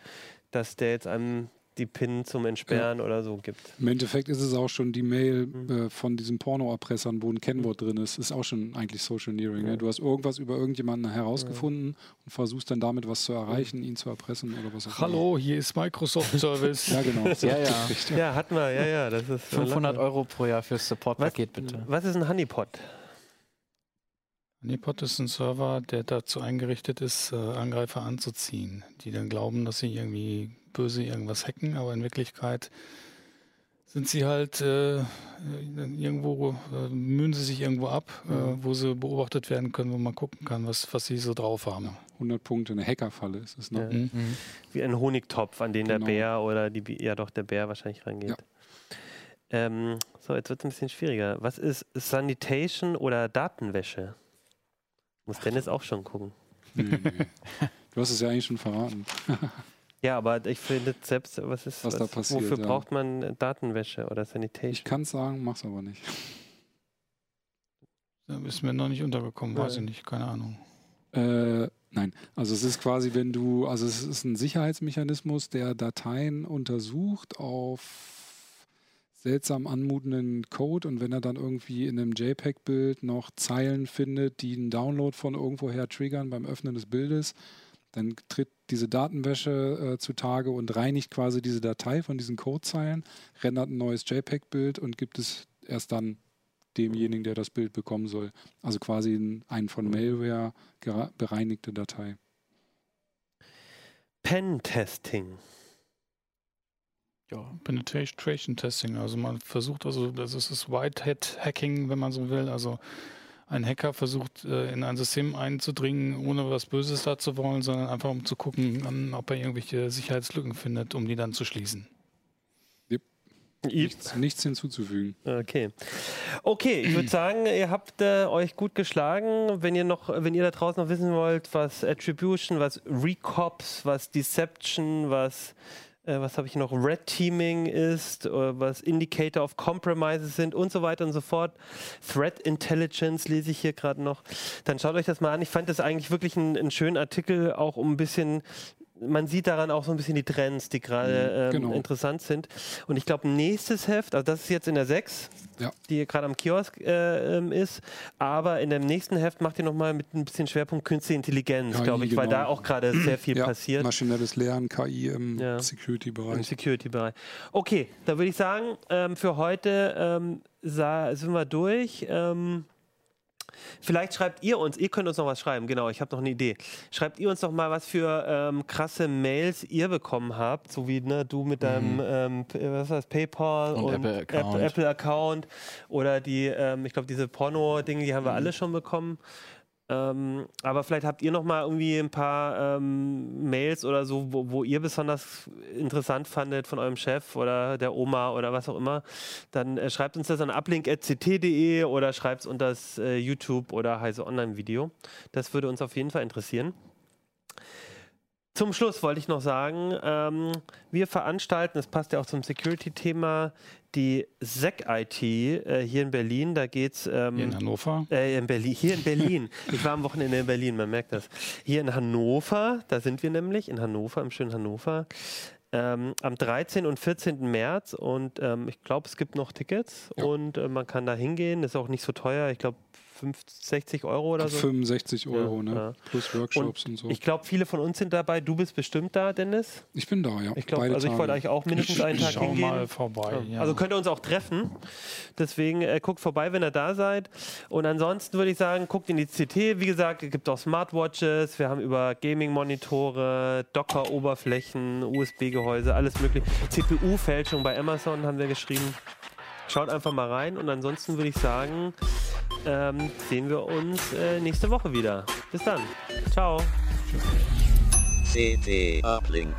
dass der jetzt einem die PIN zum Entsperren oder so gibt. Im Endeffekt ist es auch schon die Mail Mhm. äh, von diesen Pornoerpressern, wo ein Kennwort drin ist, ist auch schon eigentlich Social Engineering. Ja. Ne? Du hast irgendwas über irgendjemanden herausgefunden und versuchst dann damit was zu erreichen, ihn zu erpressen oder was auch immer. Hallo, hier ist Microsoft Service. Ja, genau. Ja, ja. Ja, hatten wir, ja, ja. Das ist 500 Euro pro Jahr fürs Was, Support-Paket, bitte. was ist ein Honeypot? Honeypot ist ein Server, der dazu eingerichtet ist, äh, Angreifer anzuziehen, die dann glauben, dass sie irgendwie böse irgendwas hacken, aber in Wirklichkeit sind sie halt äh, irgendwo, äh, mühen sie sich irgendwo ab, äh, wo sie beobachtet werden können, wo man gucken kann, was, was sie so drauf haben. 100 Punkte, eine Hackerfalle ist es. Ne? Ja. Mhm. Mhm. Wie ein Honigtopf, an den Genau. der Bär oder die, ja doch, der Bär wahrscheinlich rangeht. Ja. Ähm, so, jetzt wird es ein bisschen schwieriger. Was ist Sanitation oder Datenwäsche? Muss Dennis auch schon gucken. Nee, nee. Du hast es ja eigentlich schon verraten. Ja, aber ich finde selbst, was ist, Was da passiert, wofür ja. braucht man äh, Datenwäsche oder Ich Sanitation? kann es sagen, mach's aber nicht. Da ist mir noch nicht untergekommen, weiß Ja. ich nicht, keine Ahnung. Äh, nein, also es ist quasi, wenn du, also es ist ein Sicherheitsmechanismus, der Dateien untersucht auf seltsam anmutenden Code und wenn er dann irgendwie in einem JPEG-Bild noch Zeilen findet, die einen Download von irgendwoher triggern beim Öffnen des Bildes, dann tritt diese Datenwäsche äh, zutage und reinigt quasi diese Datei von diesen Codezeilen, rendert ein neues JPEG-Bild und gibt es erst dann demjenigen, der das Bild bekommen soll. Also quasi ein, ein von Malware gera- bereinigte Datei. Pen-Testing. Ja. Penetration Testing, also man versucht also, das ist das Whitehead Hacking, wenn man so will, also ein Hacker versucht äh, in ein System einzudringen, ohne was Böses da zu wollen, sondern einfach um zu gucken, ähm, ob er irgendwelche Sicherheitslücken findet, um die dann zu schließen. Nichts, nichts hinzuzufügen. Okay. Okay, ich würde sagen, ihr habt äh, euch gut geschlagen. Wenn ihr noch, wenn ihr da draußen noch wissen wollt, was Attribution, was Recops, was Deception, was äh, was habe ich noch, Red Teaming ist, äh, was Indicator of Compromises sind und so weiter und so fort. Threat Intelligence lese ich hier gerade noch. Dann schaut euch das mal an. Ich fand das eigentlich wirklich einen, einen schönen Artikel, auch um ein bisschen man sieht daran auch so ein bisschen die Trends, die gerade ähm, genau. interessant sind. Und ich glaube, nächstes Heft, also das ist jetzt in der 6, Ja. die gerade am Kiosk äh, ähm, ist, aber in dem nächsten Heft macht ihr nochmal mit ein bisschen Schwerpunkt Künstliche Intelligenz, glaube ich, weil genau. da auch gerade sehr viel Ja, passiert Maschinelles Lernen, KI im Ja. im Security-Bereich. Security-Bereich. Okay, da würde ich sagen, ähm, für heute ähm, sind wir durch. Vielleicht schreibt ihr uns, ihr könnt uns noch was schreiben, genau, ich habe noch eine Idee. Schreibt ihr uns noch mal, was für ähm, krasse Mails ihr bekommen habt, so wie ne, du mit deinem ähm, P- was das, PayPal Und Apple-Account. Apple, oder die, ähm, ich glaube, diese Porno-Dinge, die haben wir alle schon bekommen. Ähm, aber vielleicht habt ihr noch mal irgendwie ein paar ähm, Mails oder so, wo, wo, ihr besonders interessant fandet von eurem Chef oder der Oma oder was auch immer. Dann äh, schreibt uns das an uplink.ct.de oder schreibt es unter das äh, YouTube oder Heise Online Video. Das würde uns auf jeden Fall interessieren. Zum Schluss wollte ich noch sagen, ähm, wir veranstalten, das passt ja auch zum Security-Thema, die SEC-IT äh, hier in Berlin. Da geht es. Ähm, in Hannover? Äh, in Berlin. Hier in Berlin. ich war am Wochenende in Berlin, man merkt das. Hier in Hannover, da sind wir nämlich, in Hannover, im schönen Hannover. Ähm, am 13. und 14. März und ähm, ich glaube, es gibt noch Tickets ja. und äh, man kann da hingehen. Ist auch nicht so teuer. Ich glaube, 60 Euro oder so. 65 Euro, ja, ne? Ja. Plus Workshops und, und so. Ich glaube, viele von uns sind dabei. Du bist bestimmt da, Dennis. Ich bin da, ja. Ich glaube, also ich wollte eigentlich auch mindestens einen Tag schau hingehen. mal vorbei. Ja. Also könnt ihr uns auch treffen. Deswegen äh, guckt vorbei, wenn ihr da seid. Und ansonsten würde ich sagen, guckt in die CT. Wie gesagt, es gibt auch Smartwatches. Wir haben über Gaming-Monitore, Docker-Oberflächen, USB-Gehäuse, alles mögliche. CPU-Fälschung bei Amazon haben wir geschrieben. Schaut einfach mal rein und ansonsten würde ich sagen, ähm, sehen wir uns äh, nächste Woche wieder. Bis dann. Ciao. CT Uplink.